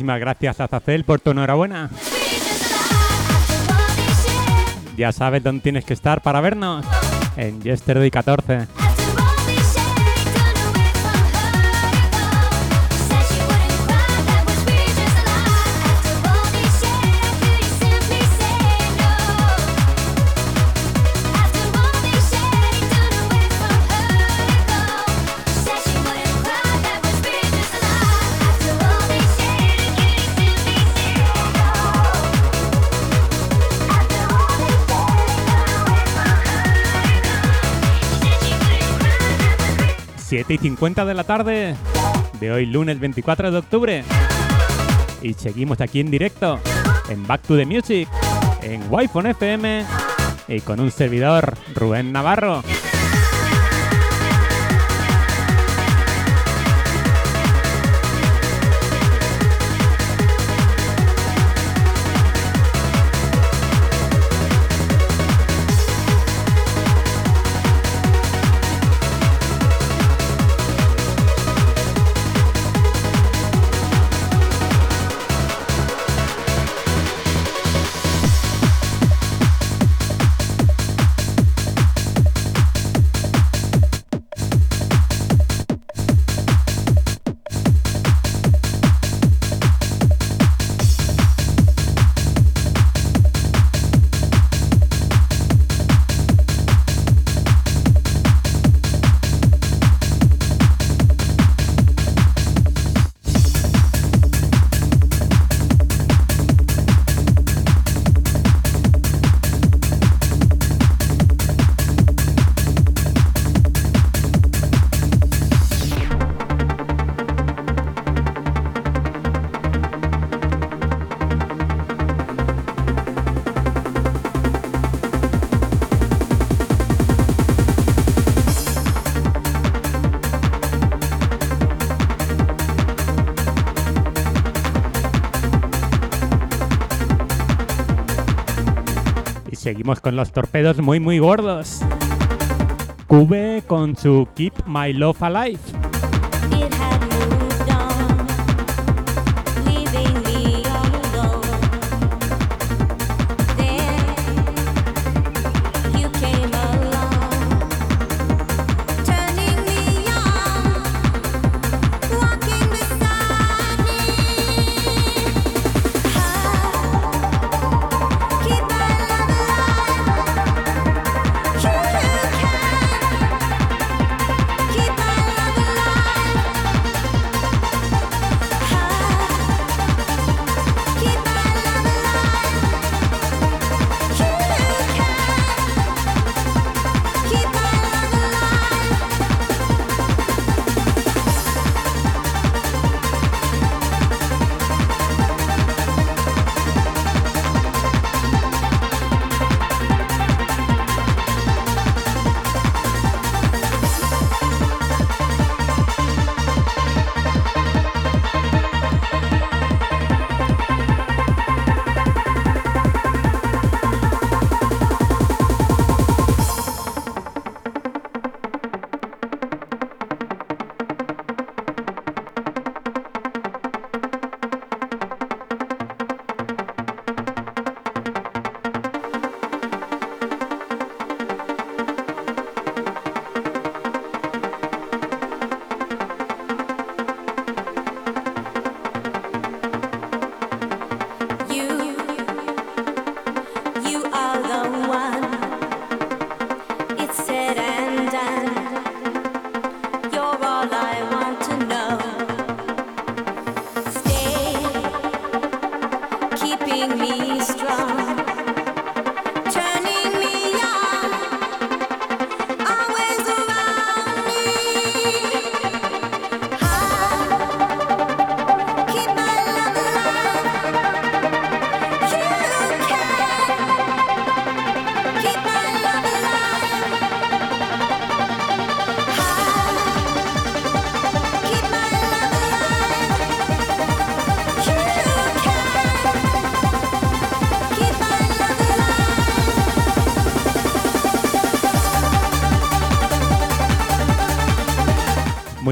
Muchísimas gracias a Zacel por tu enhorabuena. Ya sabes dónde tienes que estar para vernos. En Yesterday 14. Siete y 50 de la tarde de hoy lunes 24 de octubre. Y seguimos aquí en directo en Back to the Music, en Wi-Fi FM y con un servidor, Rubén Navarro. Seguimos con los torpedos muy muy gordos. Cube con su Keep My Love Alive.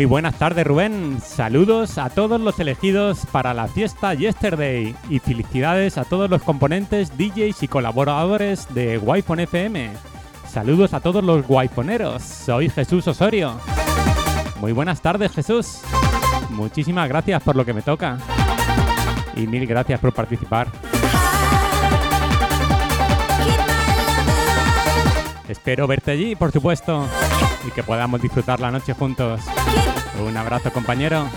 Muy buenas tardes, Rubén. Saludos a todos los elegidos para la fiesta Yesterday y felicidades a todos los componentes, DJs y colaboradores de Wi-Fi FM. Saludos a todos los guayponeros. Soy Jesús Osorio. Muy buenas tardes, Jesús. Muchísimas gracias por lo que me toca. Y mil gracias por participar. Espero verte allí, por supuesto, y que podamos disfrutar la noche juntos. Un abrazo, compañero.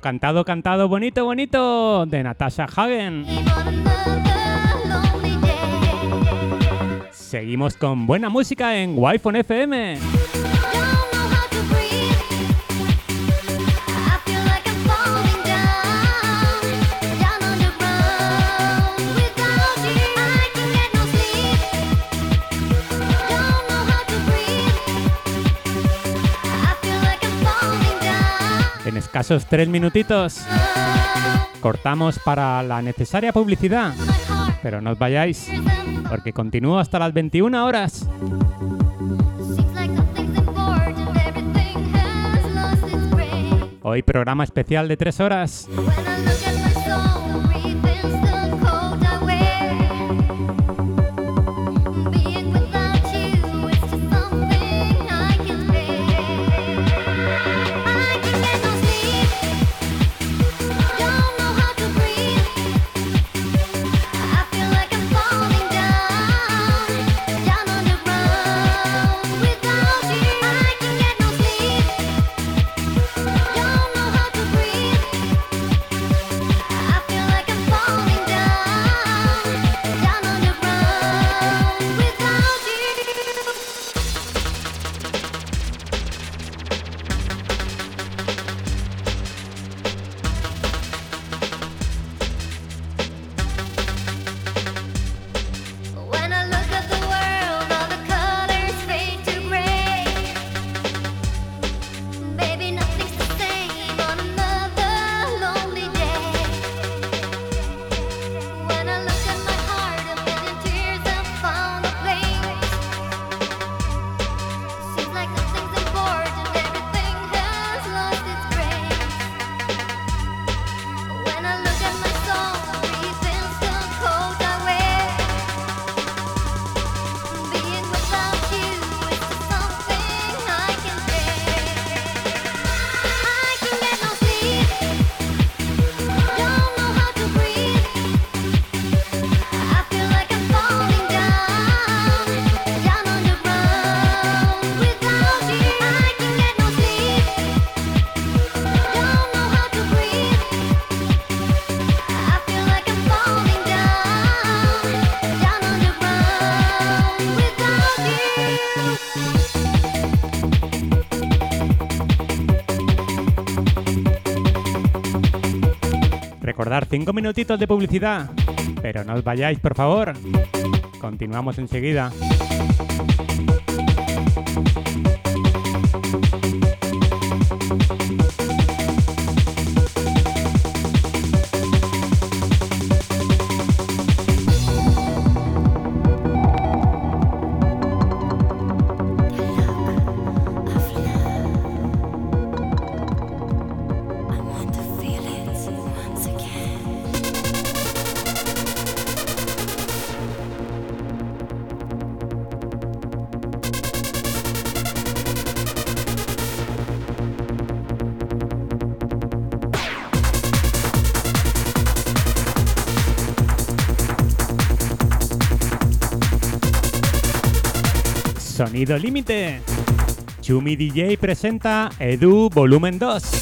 Cantado, cantado, bonito, bonito, de Natasha Hagen. Seguimos con buena música en Wi-Fi FM. Escasos tres minutitos cortamos para la necesaria publicidad. Pero no os vayáis, porque continúo hasta las 21 horas. Hoy programa especial de tres horas. dar cinco minutitos de publicidad. Pero no os vayáis, por favor. Continuamos enseguida. límite. Chumi DJ presenta Edu Volumen 2.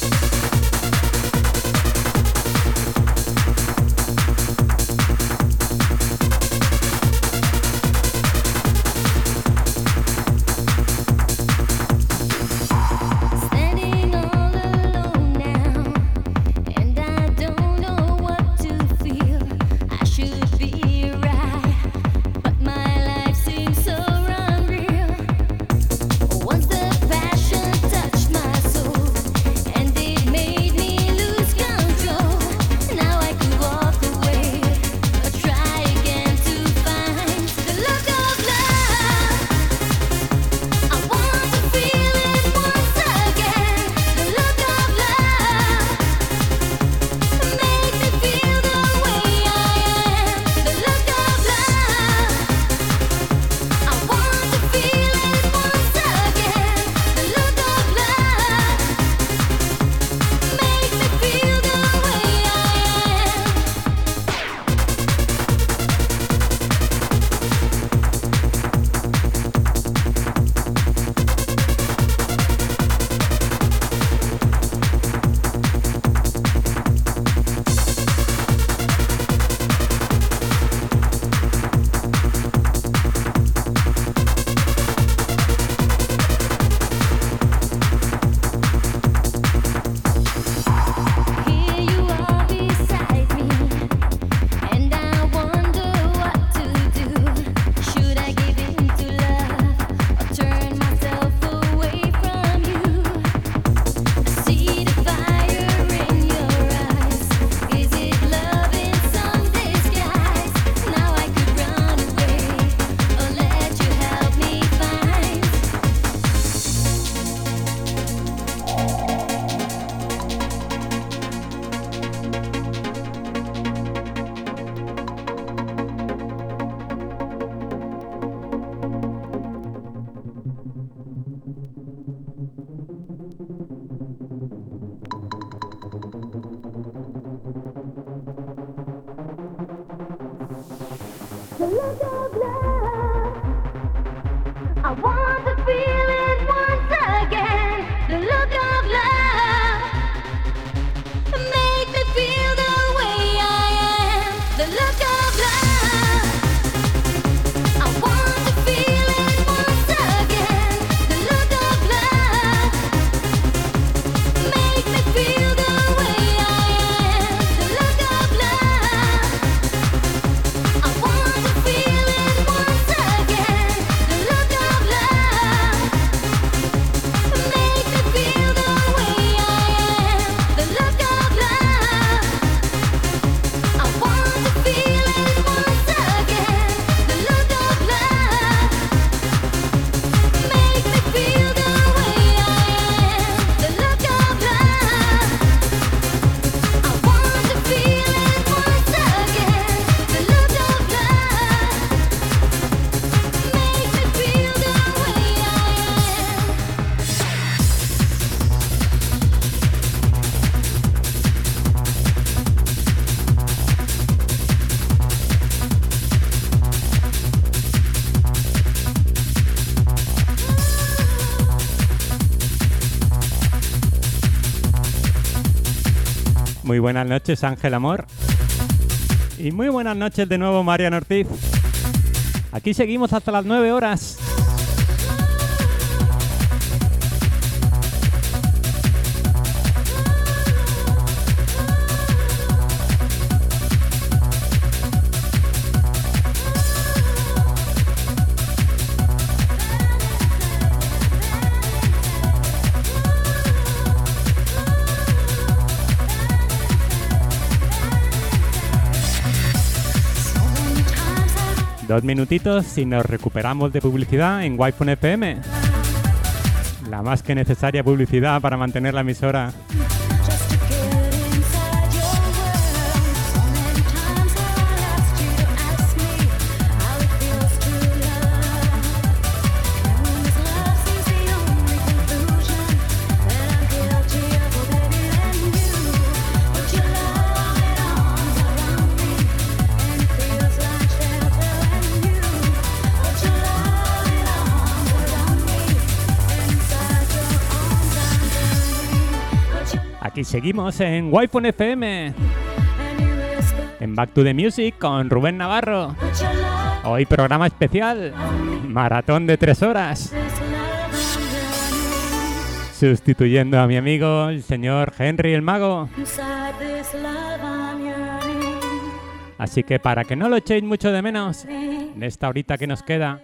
Muy buenas noches, Ángel Amor. Y muy buenas noches de nuevo, Marian Ortiz. Aquí seguimos hasta las 9 horas. Dos minutitos y nos recuperamos de publicidad en Wi-Fi FM. La más que necesaria publicidad para mantener la emisora. Seguimos en Wi-Fi FM. En Back to the Music con Rubén Navarro. Hoy programa especial. Maratón de tres horas. Sustituyendo a mi amigo, el señor Henry el Mago. Así que para que no lo echéis mucho de menos, en esta horita que nos queda,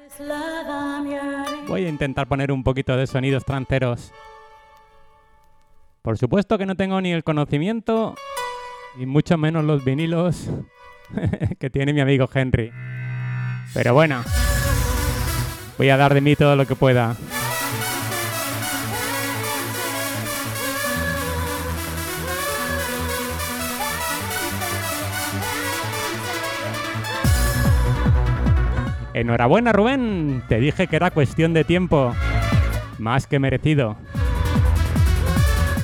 voy a intentar poner un poquito de sonidos tranceros. Por supuesto que no tengo ni el conocimiento y mucho menos los vinilos <laughs> que tiene mi amigo Henry. Pero bueno, voy a dar de mí todo lo que pueda. Enhorabuena Rubén, te dije que era cuestión de tiempo. Más que merecido.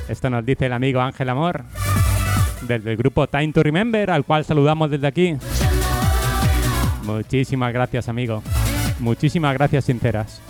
Esto nos dice el amigo Ángel Amor, desde el grupo Time to Remember, al cual saludamos desde aquí. Muchísimas gracias, amigo. Muchísimas gracias sinceras.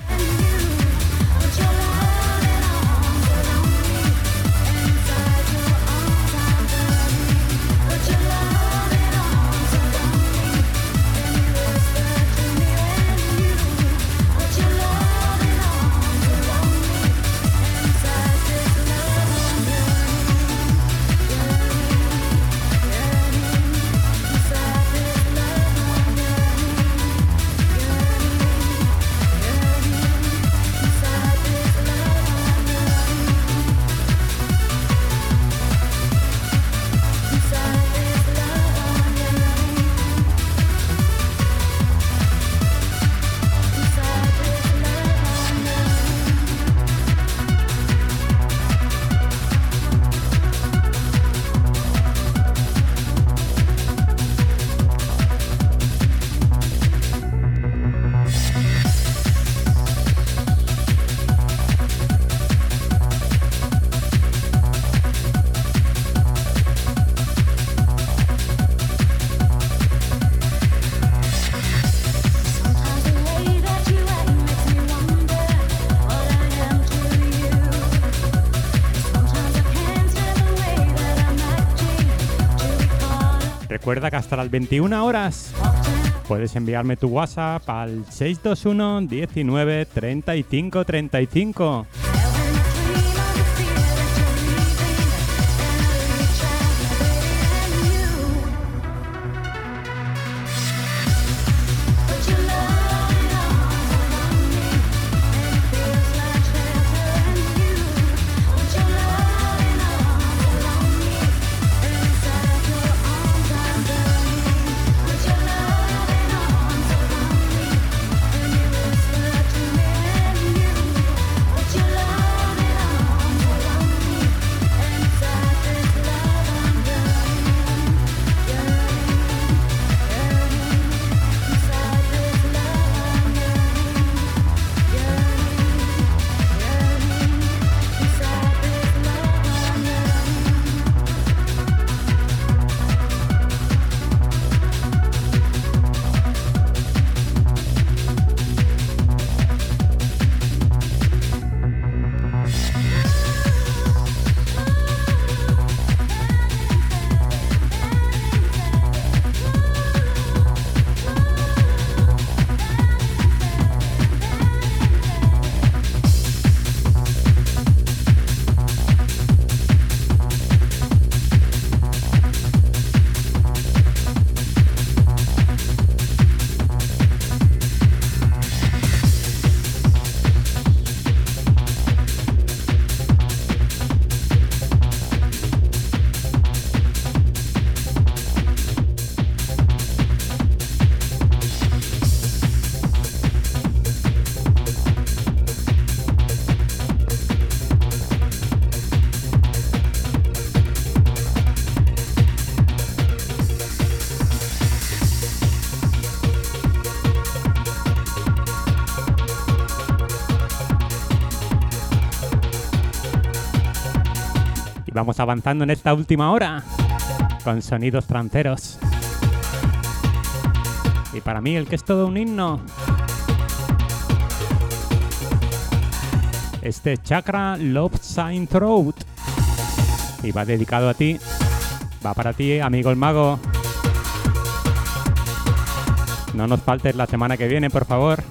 Recuerda que hasta las 21 horas puedes enviarme tu WhatsApp al 621 19 35 35. Vamos avanzando en esta última hora con sonidos tranceros. Y para mí el que es todo un himno. Este Chakra Love Sign Throat. Y va dedicado a ti. Va para ti, amigo el mago. No nos faltes la semana que viene, por favor.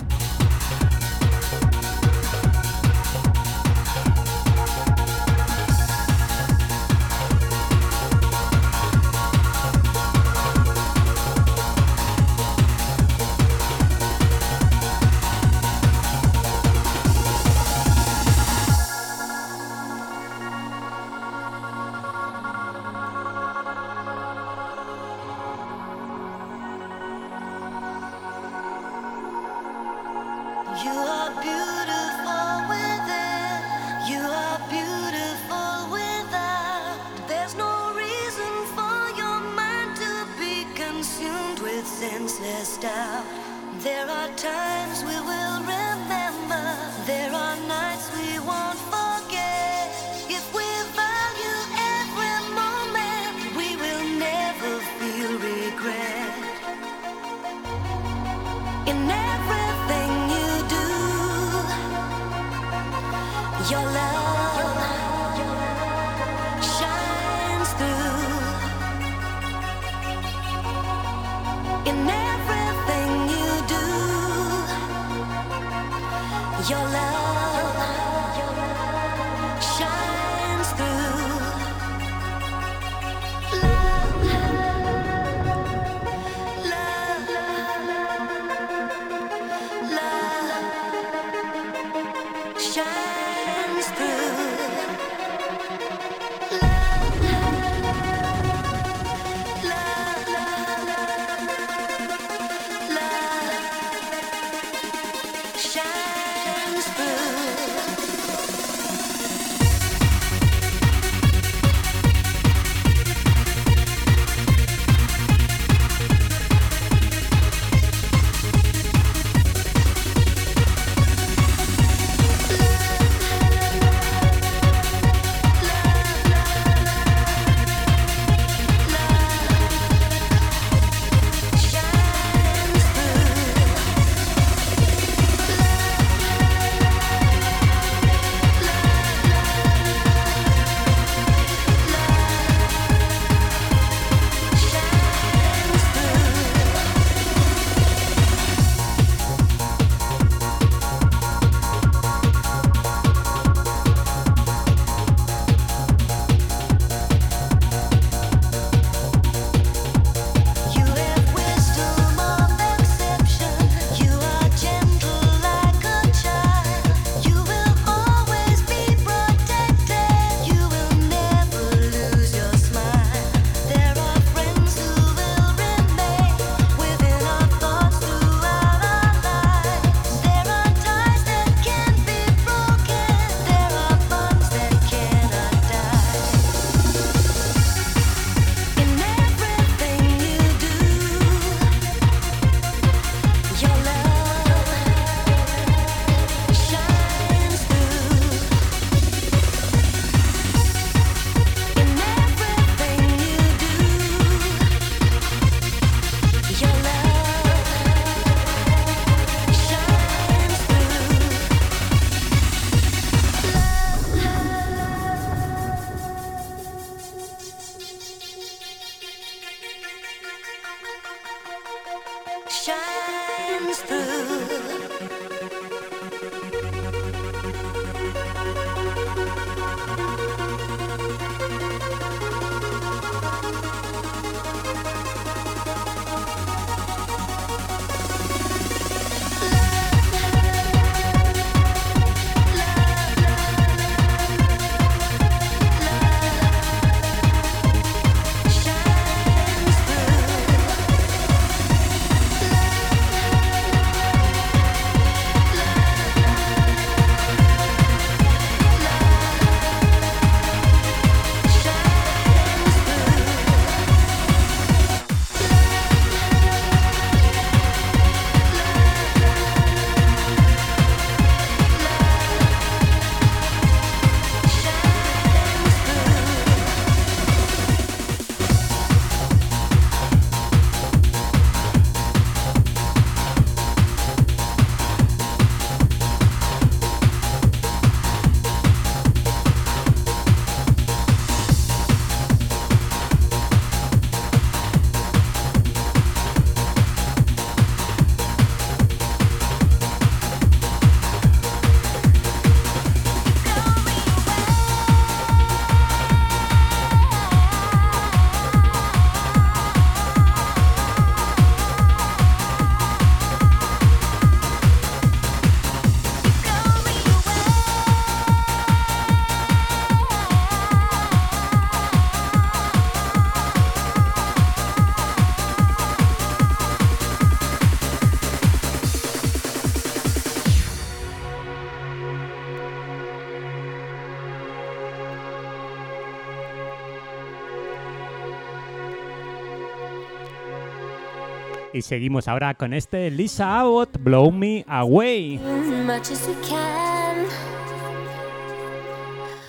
Seguimos ahora con este Lisa Abbott, Blow Me Away.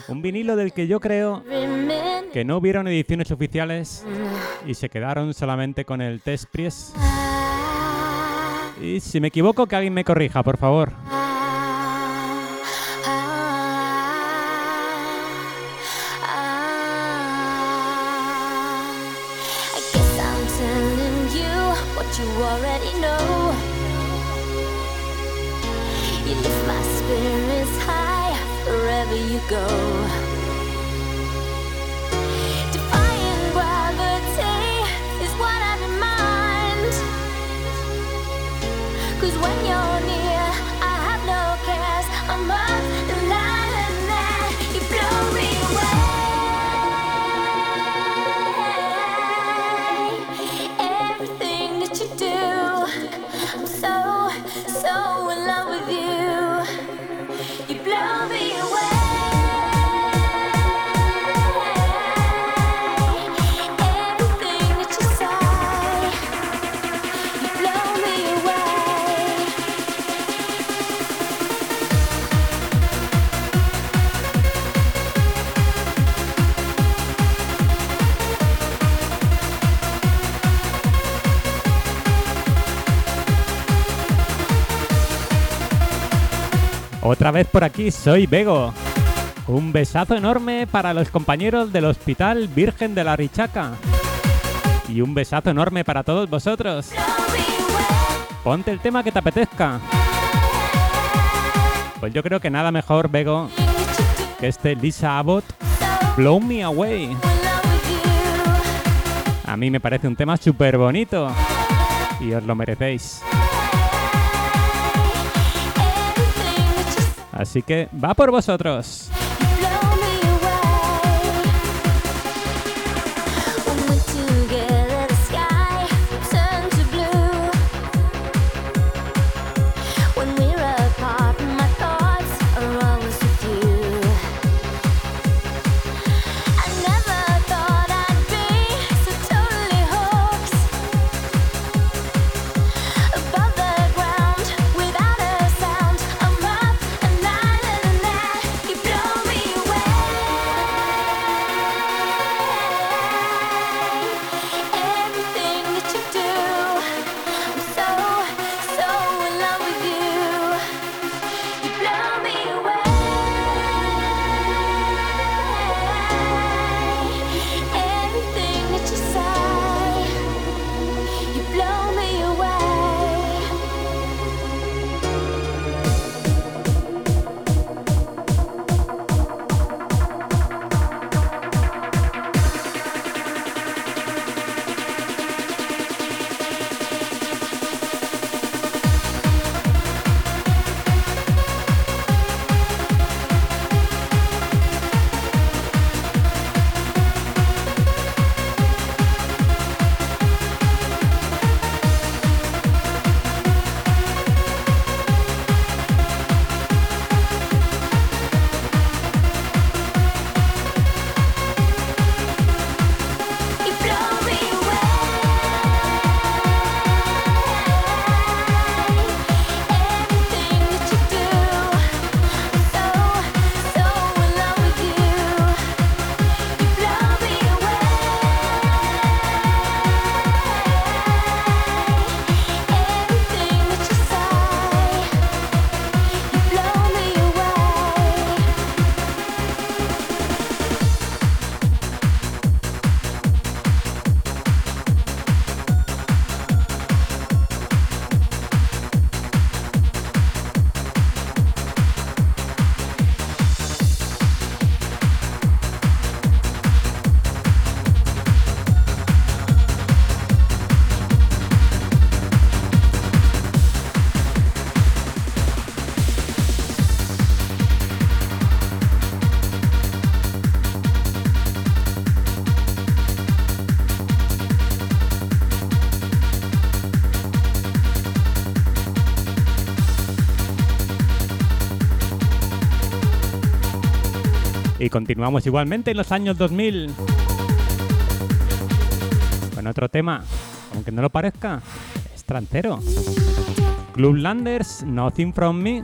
Un vinilo del que yo creo que no hubieron ediciones oficiales y se quedaron solamente con el test press. Y si me equivoco, que alguien me corrija, por favor. Otra vez por aquí, soy Bego. Un besazo enorme para los compañeros del Hospital Virgen de la Richaca. Y un besazo enorme para todos vosotros. Ponte el tema que te apetezca. Pues yo creo que nada mejor, Bego, que este Lisa Abbott, Blow Me Away. A mí me parece un tema súper bonito. Y os lo merecéis. Así que va por vosotros. Continuamos igualmente en los años 2000. Con otro tema, aunque no lo parezca, trantero. Clublanders, Nothing From Me.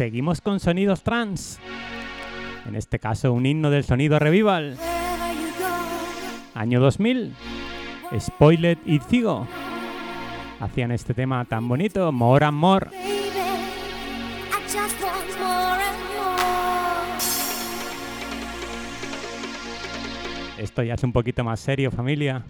Seguimos con sonidos trans. En este caso, un himno del sonido revival. Año 2000. Spoilet y Zigo hacían este tema tan bonito, More and More. Esto ya es un poquito más serio, familia.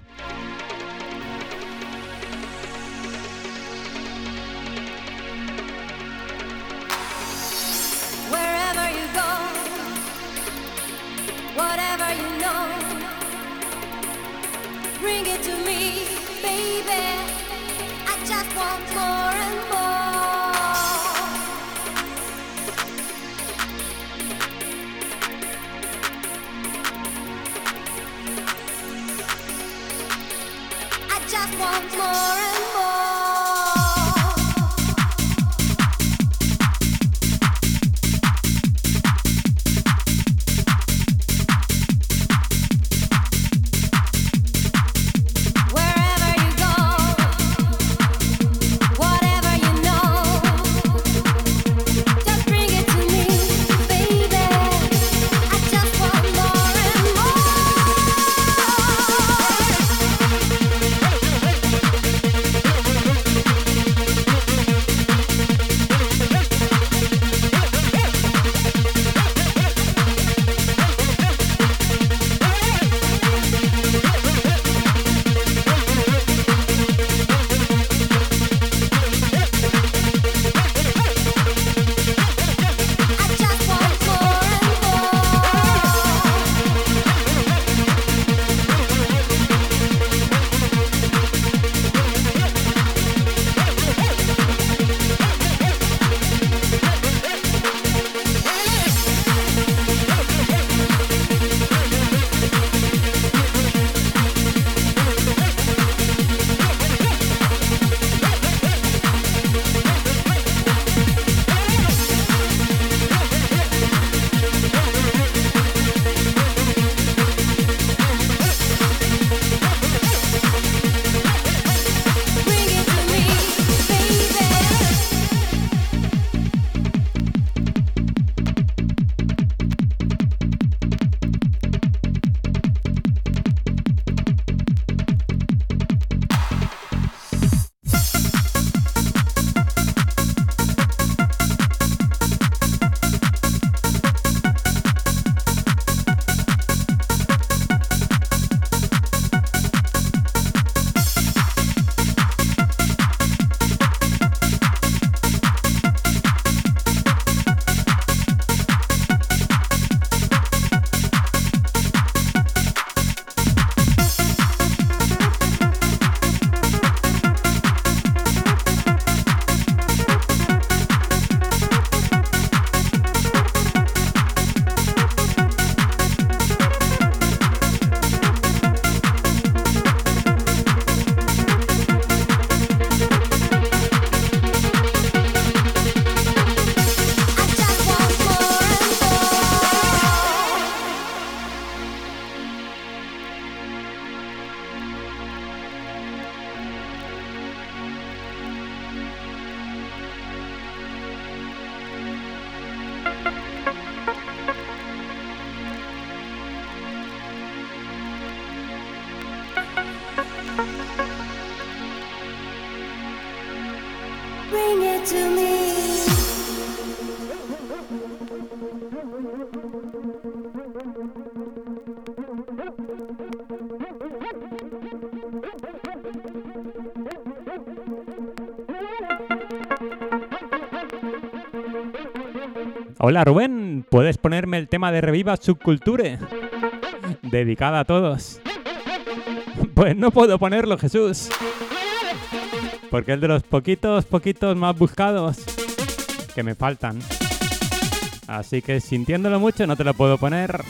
Hola Rubén, ¿puedes ponerme el tema de Reviva Subculture? Dedicada a todos. Pues no puedo ponerlo, Jesús. Porque es de los poquitos, poquitos más buscados que me faltan. Así que sintiéndolo mucho no te lo puedo poner.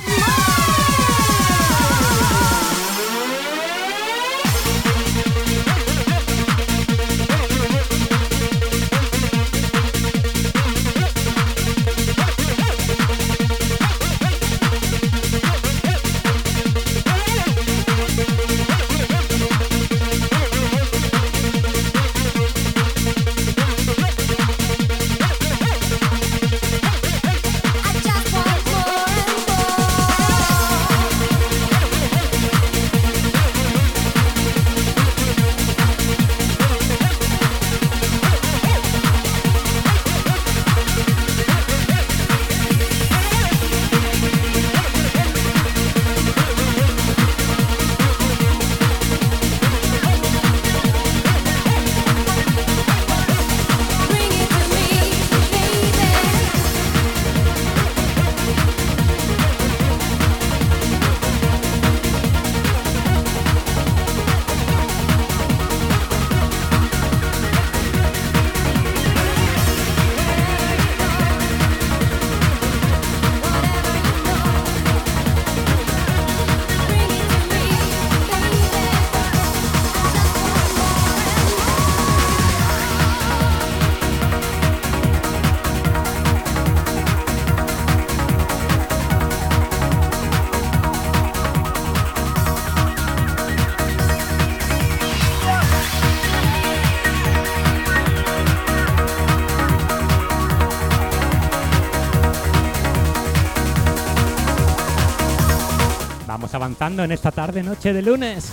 En esta tarde noche de lunes.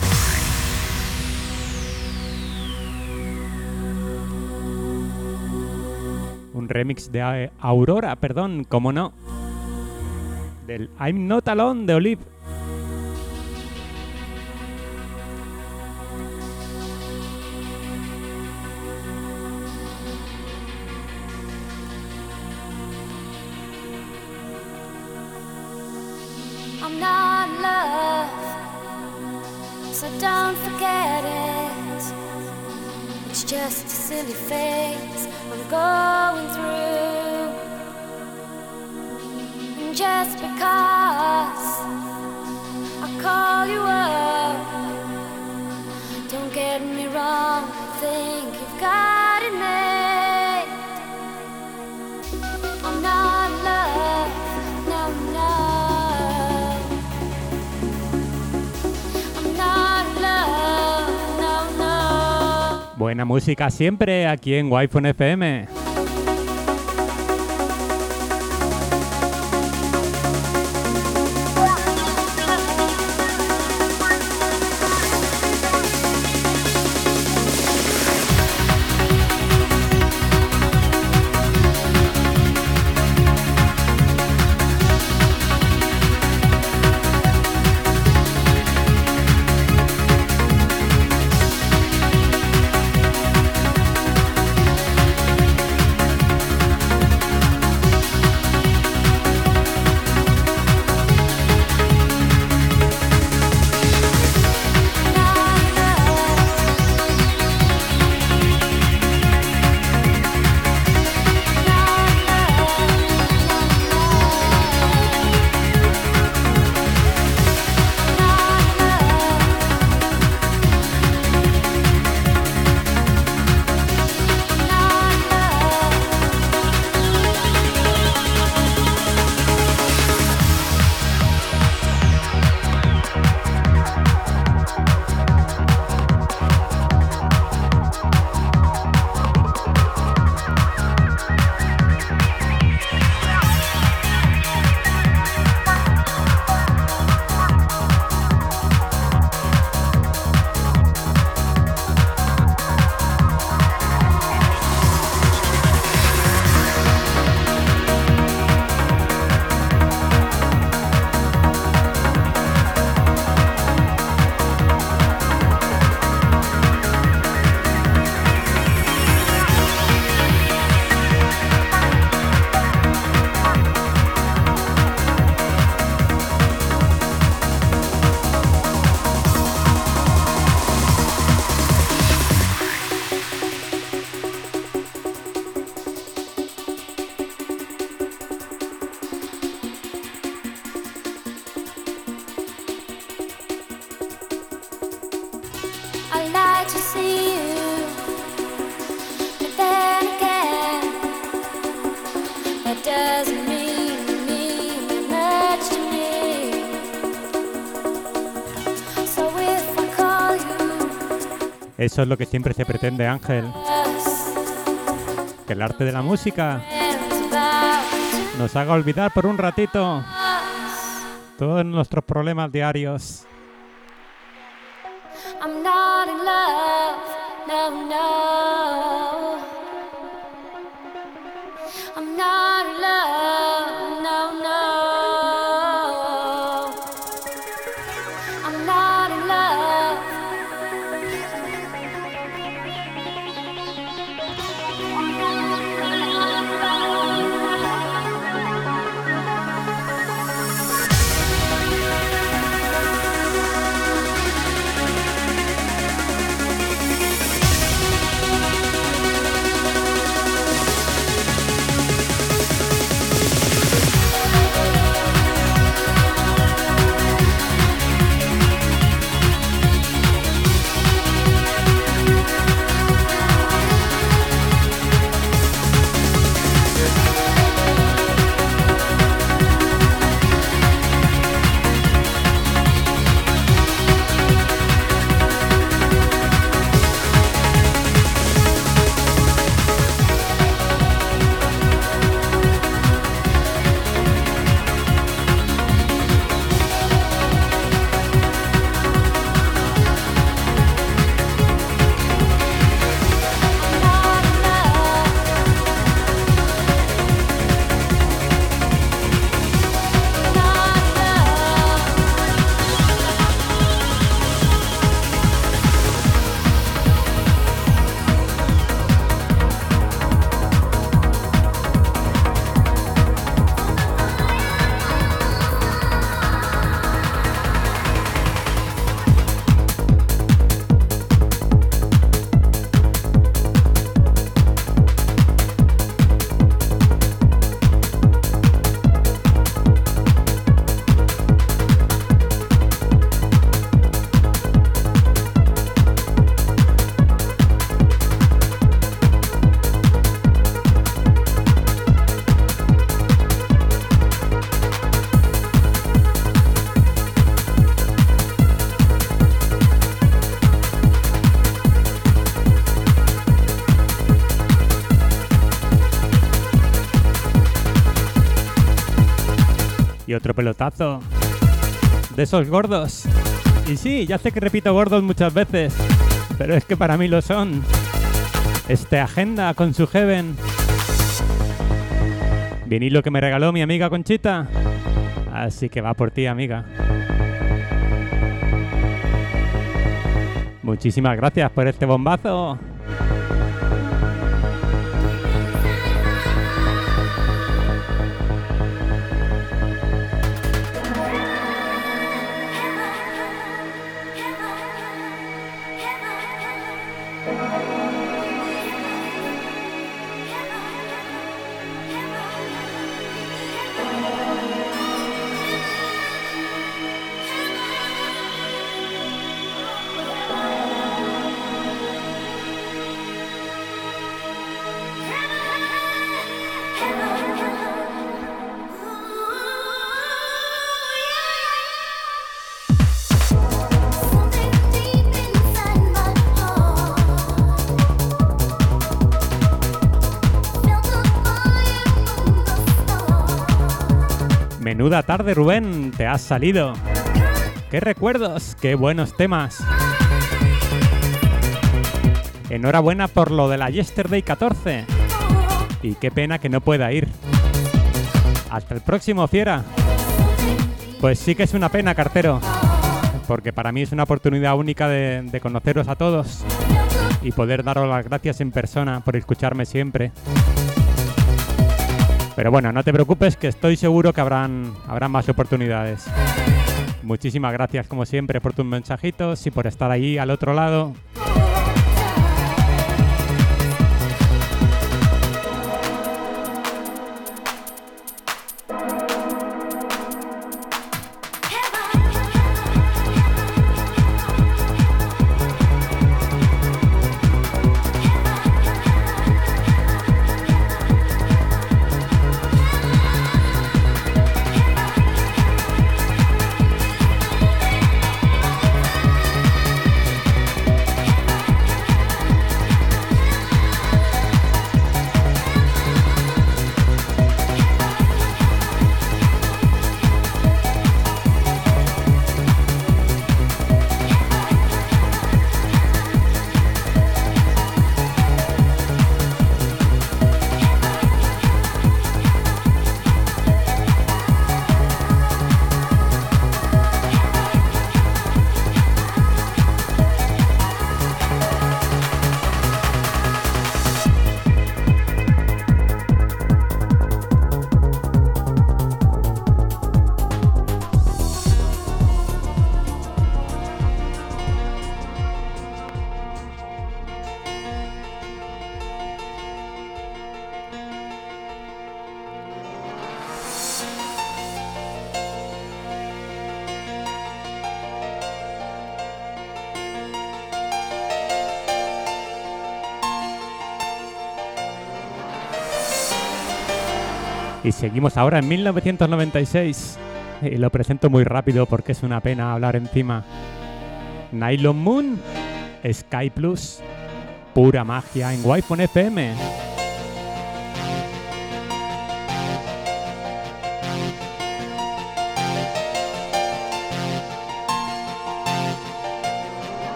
Un remix de Aurora, perdón, como no. Del I'm Not Alone de Olive. Siempre aquí en Wi-Fi FM. Eso es lo que siempre se pretende, Ángel. Que el arte de la música nos haga olvidar por un ratito todos nuestros problemas diarios. Otro pelotazo. De esos gordos. Y sí, ya sé que repito gordos muchas veces. Pero es que para mí lo son. Este agenda con su Heaven. Vinilo que me regaló mi amiga Conchita. Así que va por ti, amiga. Muchísimas gracias por este bombazo. Tarde, Rubén, te has salido. Qué recuerdos, qué buenos temas. Enhorabuena por lo de la Yesterday 14. Y qué pena que no pueda ir. Hasta el próximo, fiera. Pues sí que es una pena, cartero. Porque para mí es una oportunidad única de conoceros a todos y poder daros las gracias en persona por escucharme siempre. Pero bueno, no te preocupes que estoy seguro que habrán, habrán más oportunidades. Muchísimas gracias como siempre por tus mensajitos y por estar ahí al otro lado. Seguimos ahora en 1996. Y lo presento muy rápido porque es una pena hablar encima. Nylon Moon, Sky Plus, pura magia en Wi-Fi FM.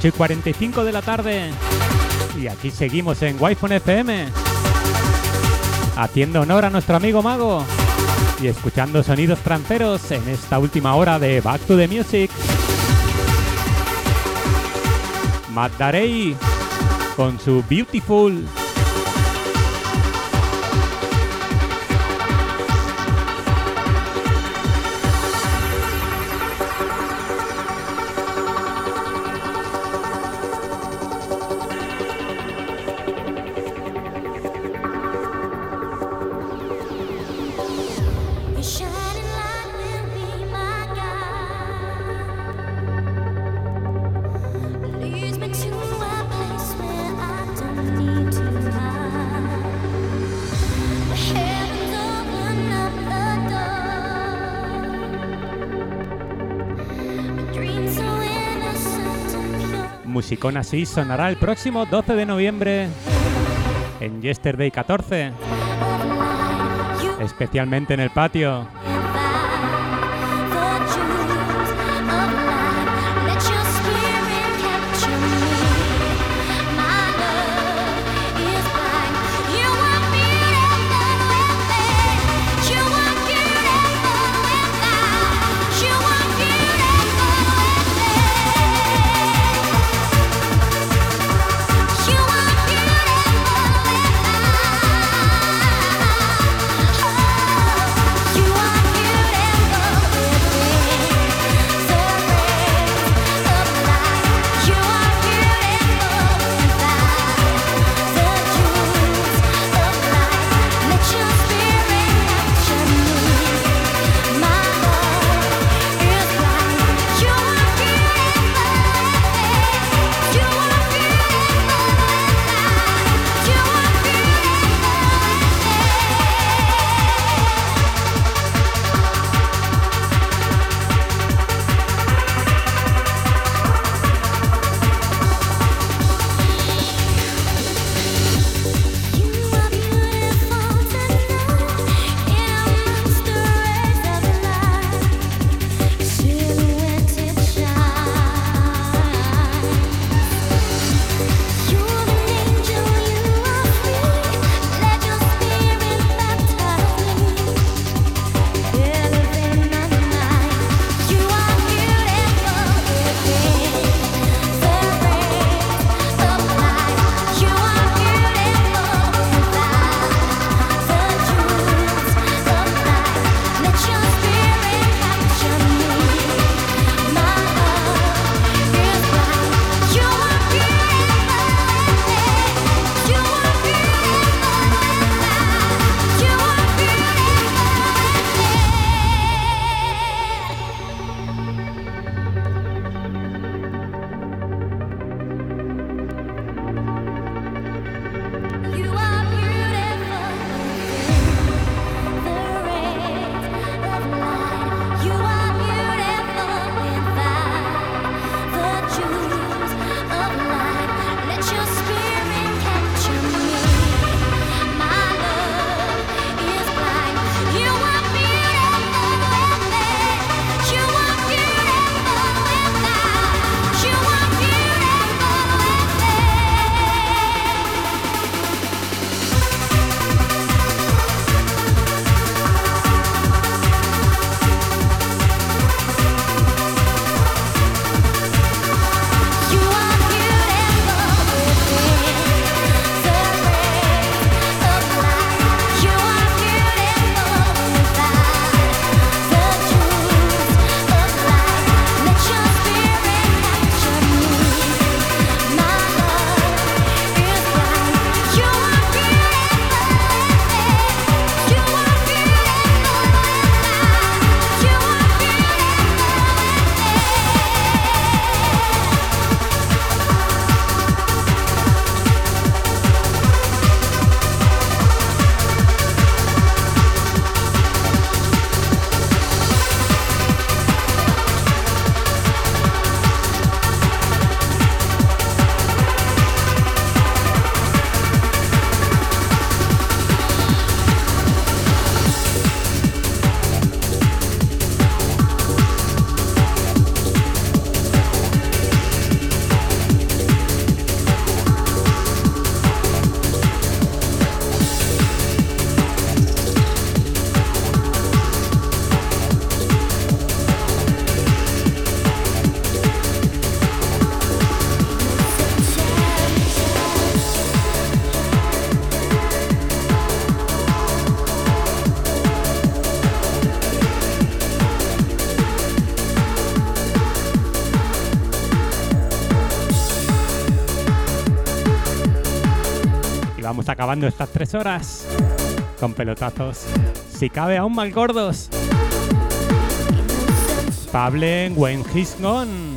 Ocho y 45 de la tarde. Y aquí seguimos en Wi-Fi FM. Haciendo honor a nuestro amigo Mago. Y escuchando sonidos tranceros en esta última hora de Back to the Music. Matt Darey con su Beautiful. Musicón así sonará el próximo 12 de noviembre en Yesterday 14. Especialmente en el patio. Acabando estas tres horas con pelotazos. Si cabe aún más gordos. Pablen when he's gone.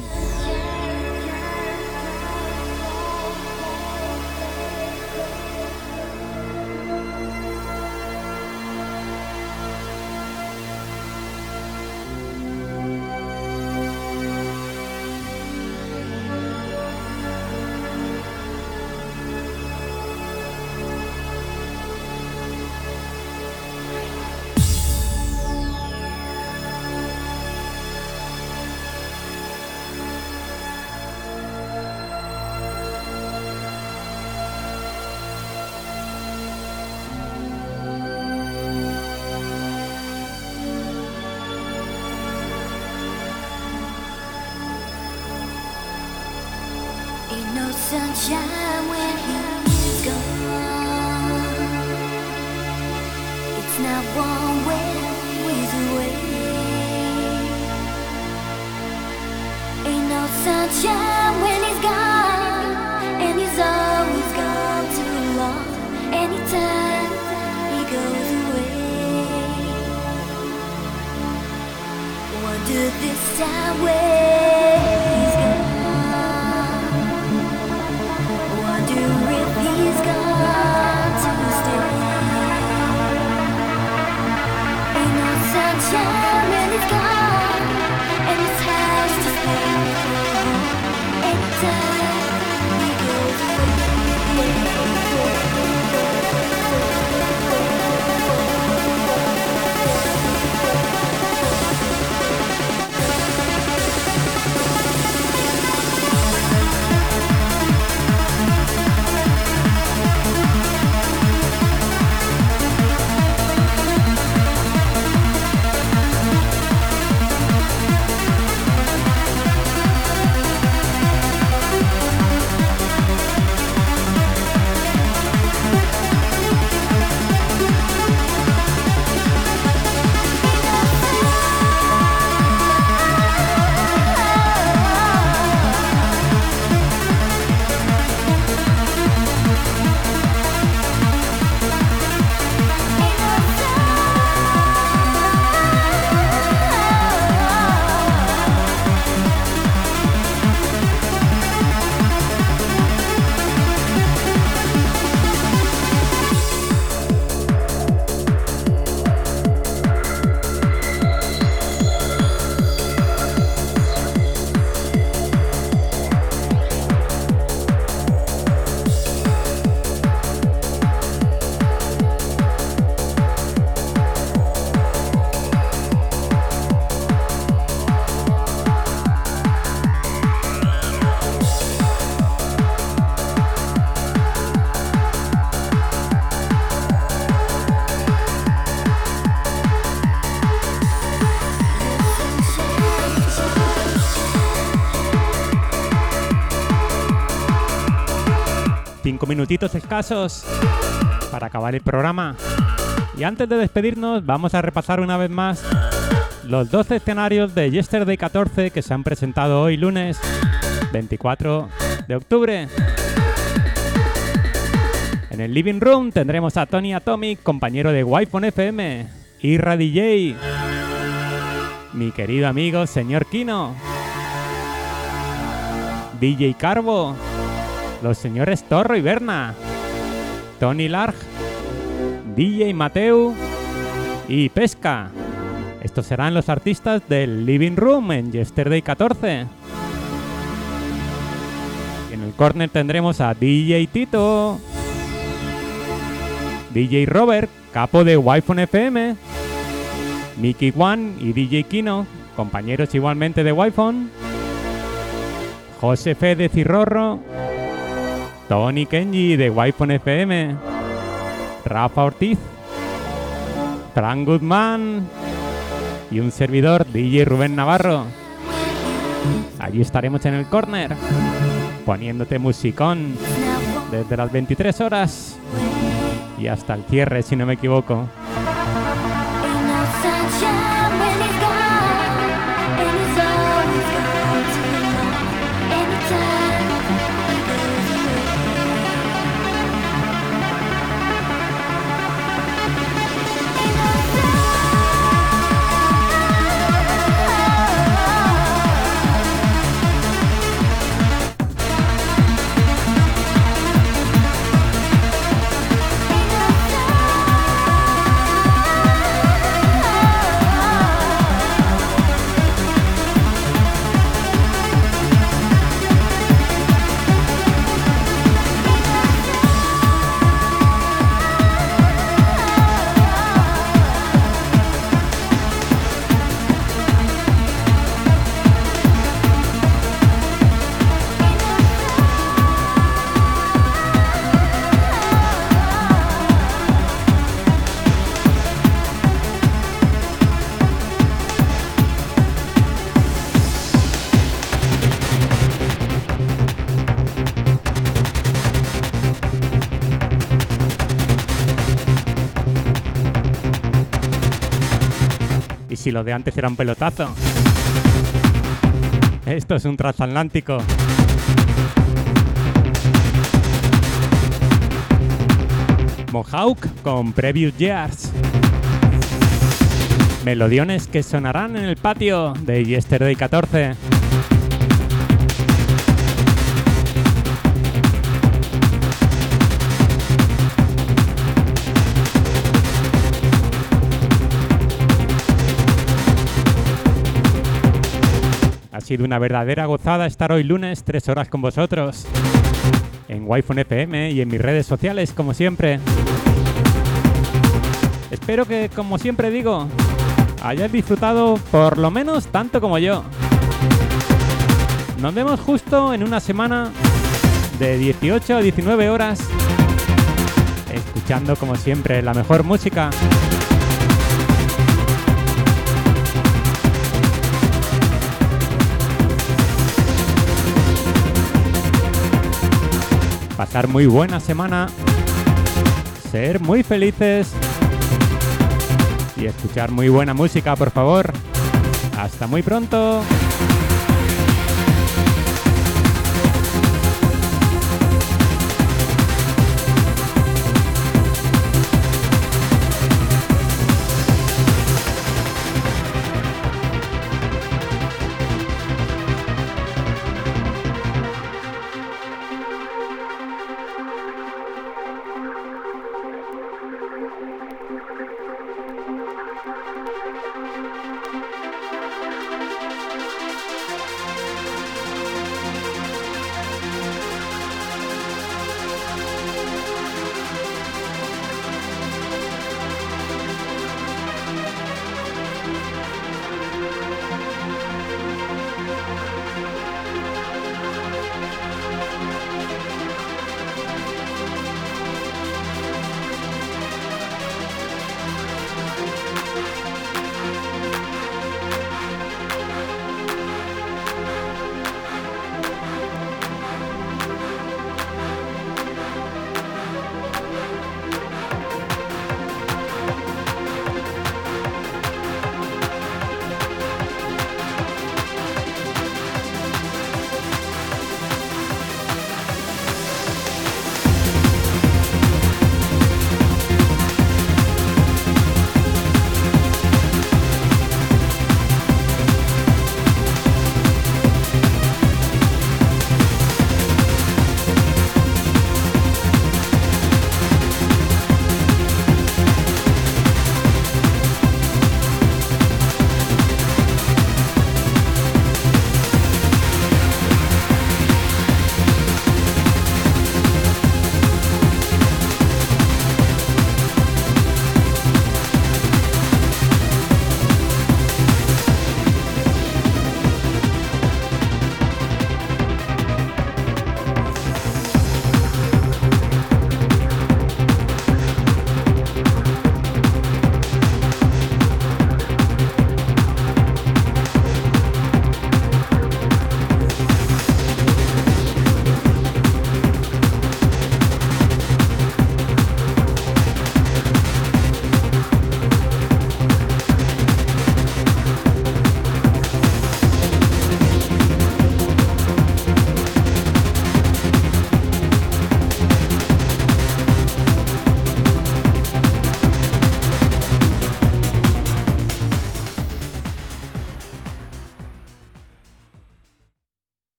Minutitos escasos para acabar el programa. Y antes de despedirnos, vamos a repasar una vez más los 12 escenarios de Yesterday 14 que se han presentado hoy lunes 24 de octubre. En el Living Room tendremos a Tony Atomic, compañero de Wi-Fi FM, Irra DJ, mi querido amigo señor Kino, DJ Carbo, los señores Torro y Berna, Tony Larg, DJ Mateu y Pesca. Estos serán los artistas del Living Room en Yesterday 14. Y en el corner tendremos a DJ Tito, DJ Robert, capo de Wi-Fi FM, Mickey One y DJ Kino, compañeros igualmente de Wi-Fi, José Fede Cirrorro, Tony Kenji de Wi-Fi FM, Rafa Ortiz, Frank Goodman y un servidor DJ Rubén Navarro. Allí estaremos en el corner poniéndote musicón desde las 23 horas y hasta el cierre si no me equivoco. Si lo de antes era un pelotazo. Esto es un transatlántico. Mohawk con Previous Years. Melodiones que sonarán en el patio de Yesterday 14. Sido una verdadera gozada estar hoy lunes tres horas con vosotros. En Wi-Fi FM y en mis redes sociales, como siempre. Espero que, como siempre digo, hayáis disfrutado por lo menos tanto como yo. Nos vemos justo en una semana de 18 a 19 horas, escuchando como siempre la mejor música. Pasar muy buena semana, ser muy felices y escuchar muy buena música, por favor. Hasta muy pronto.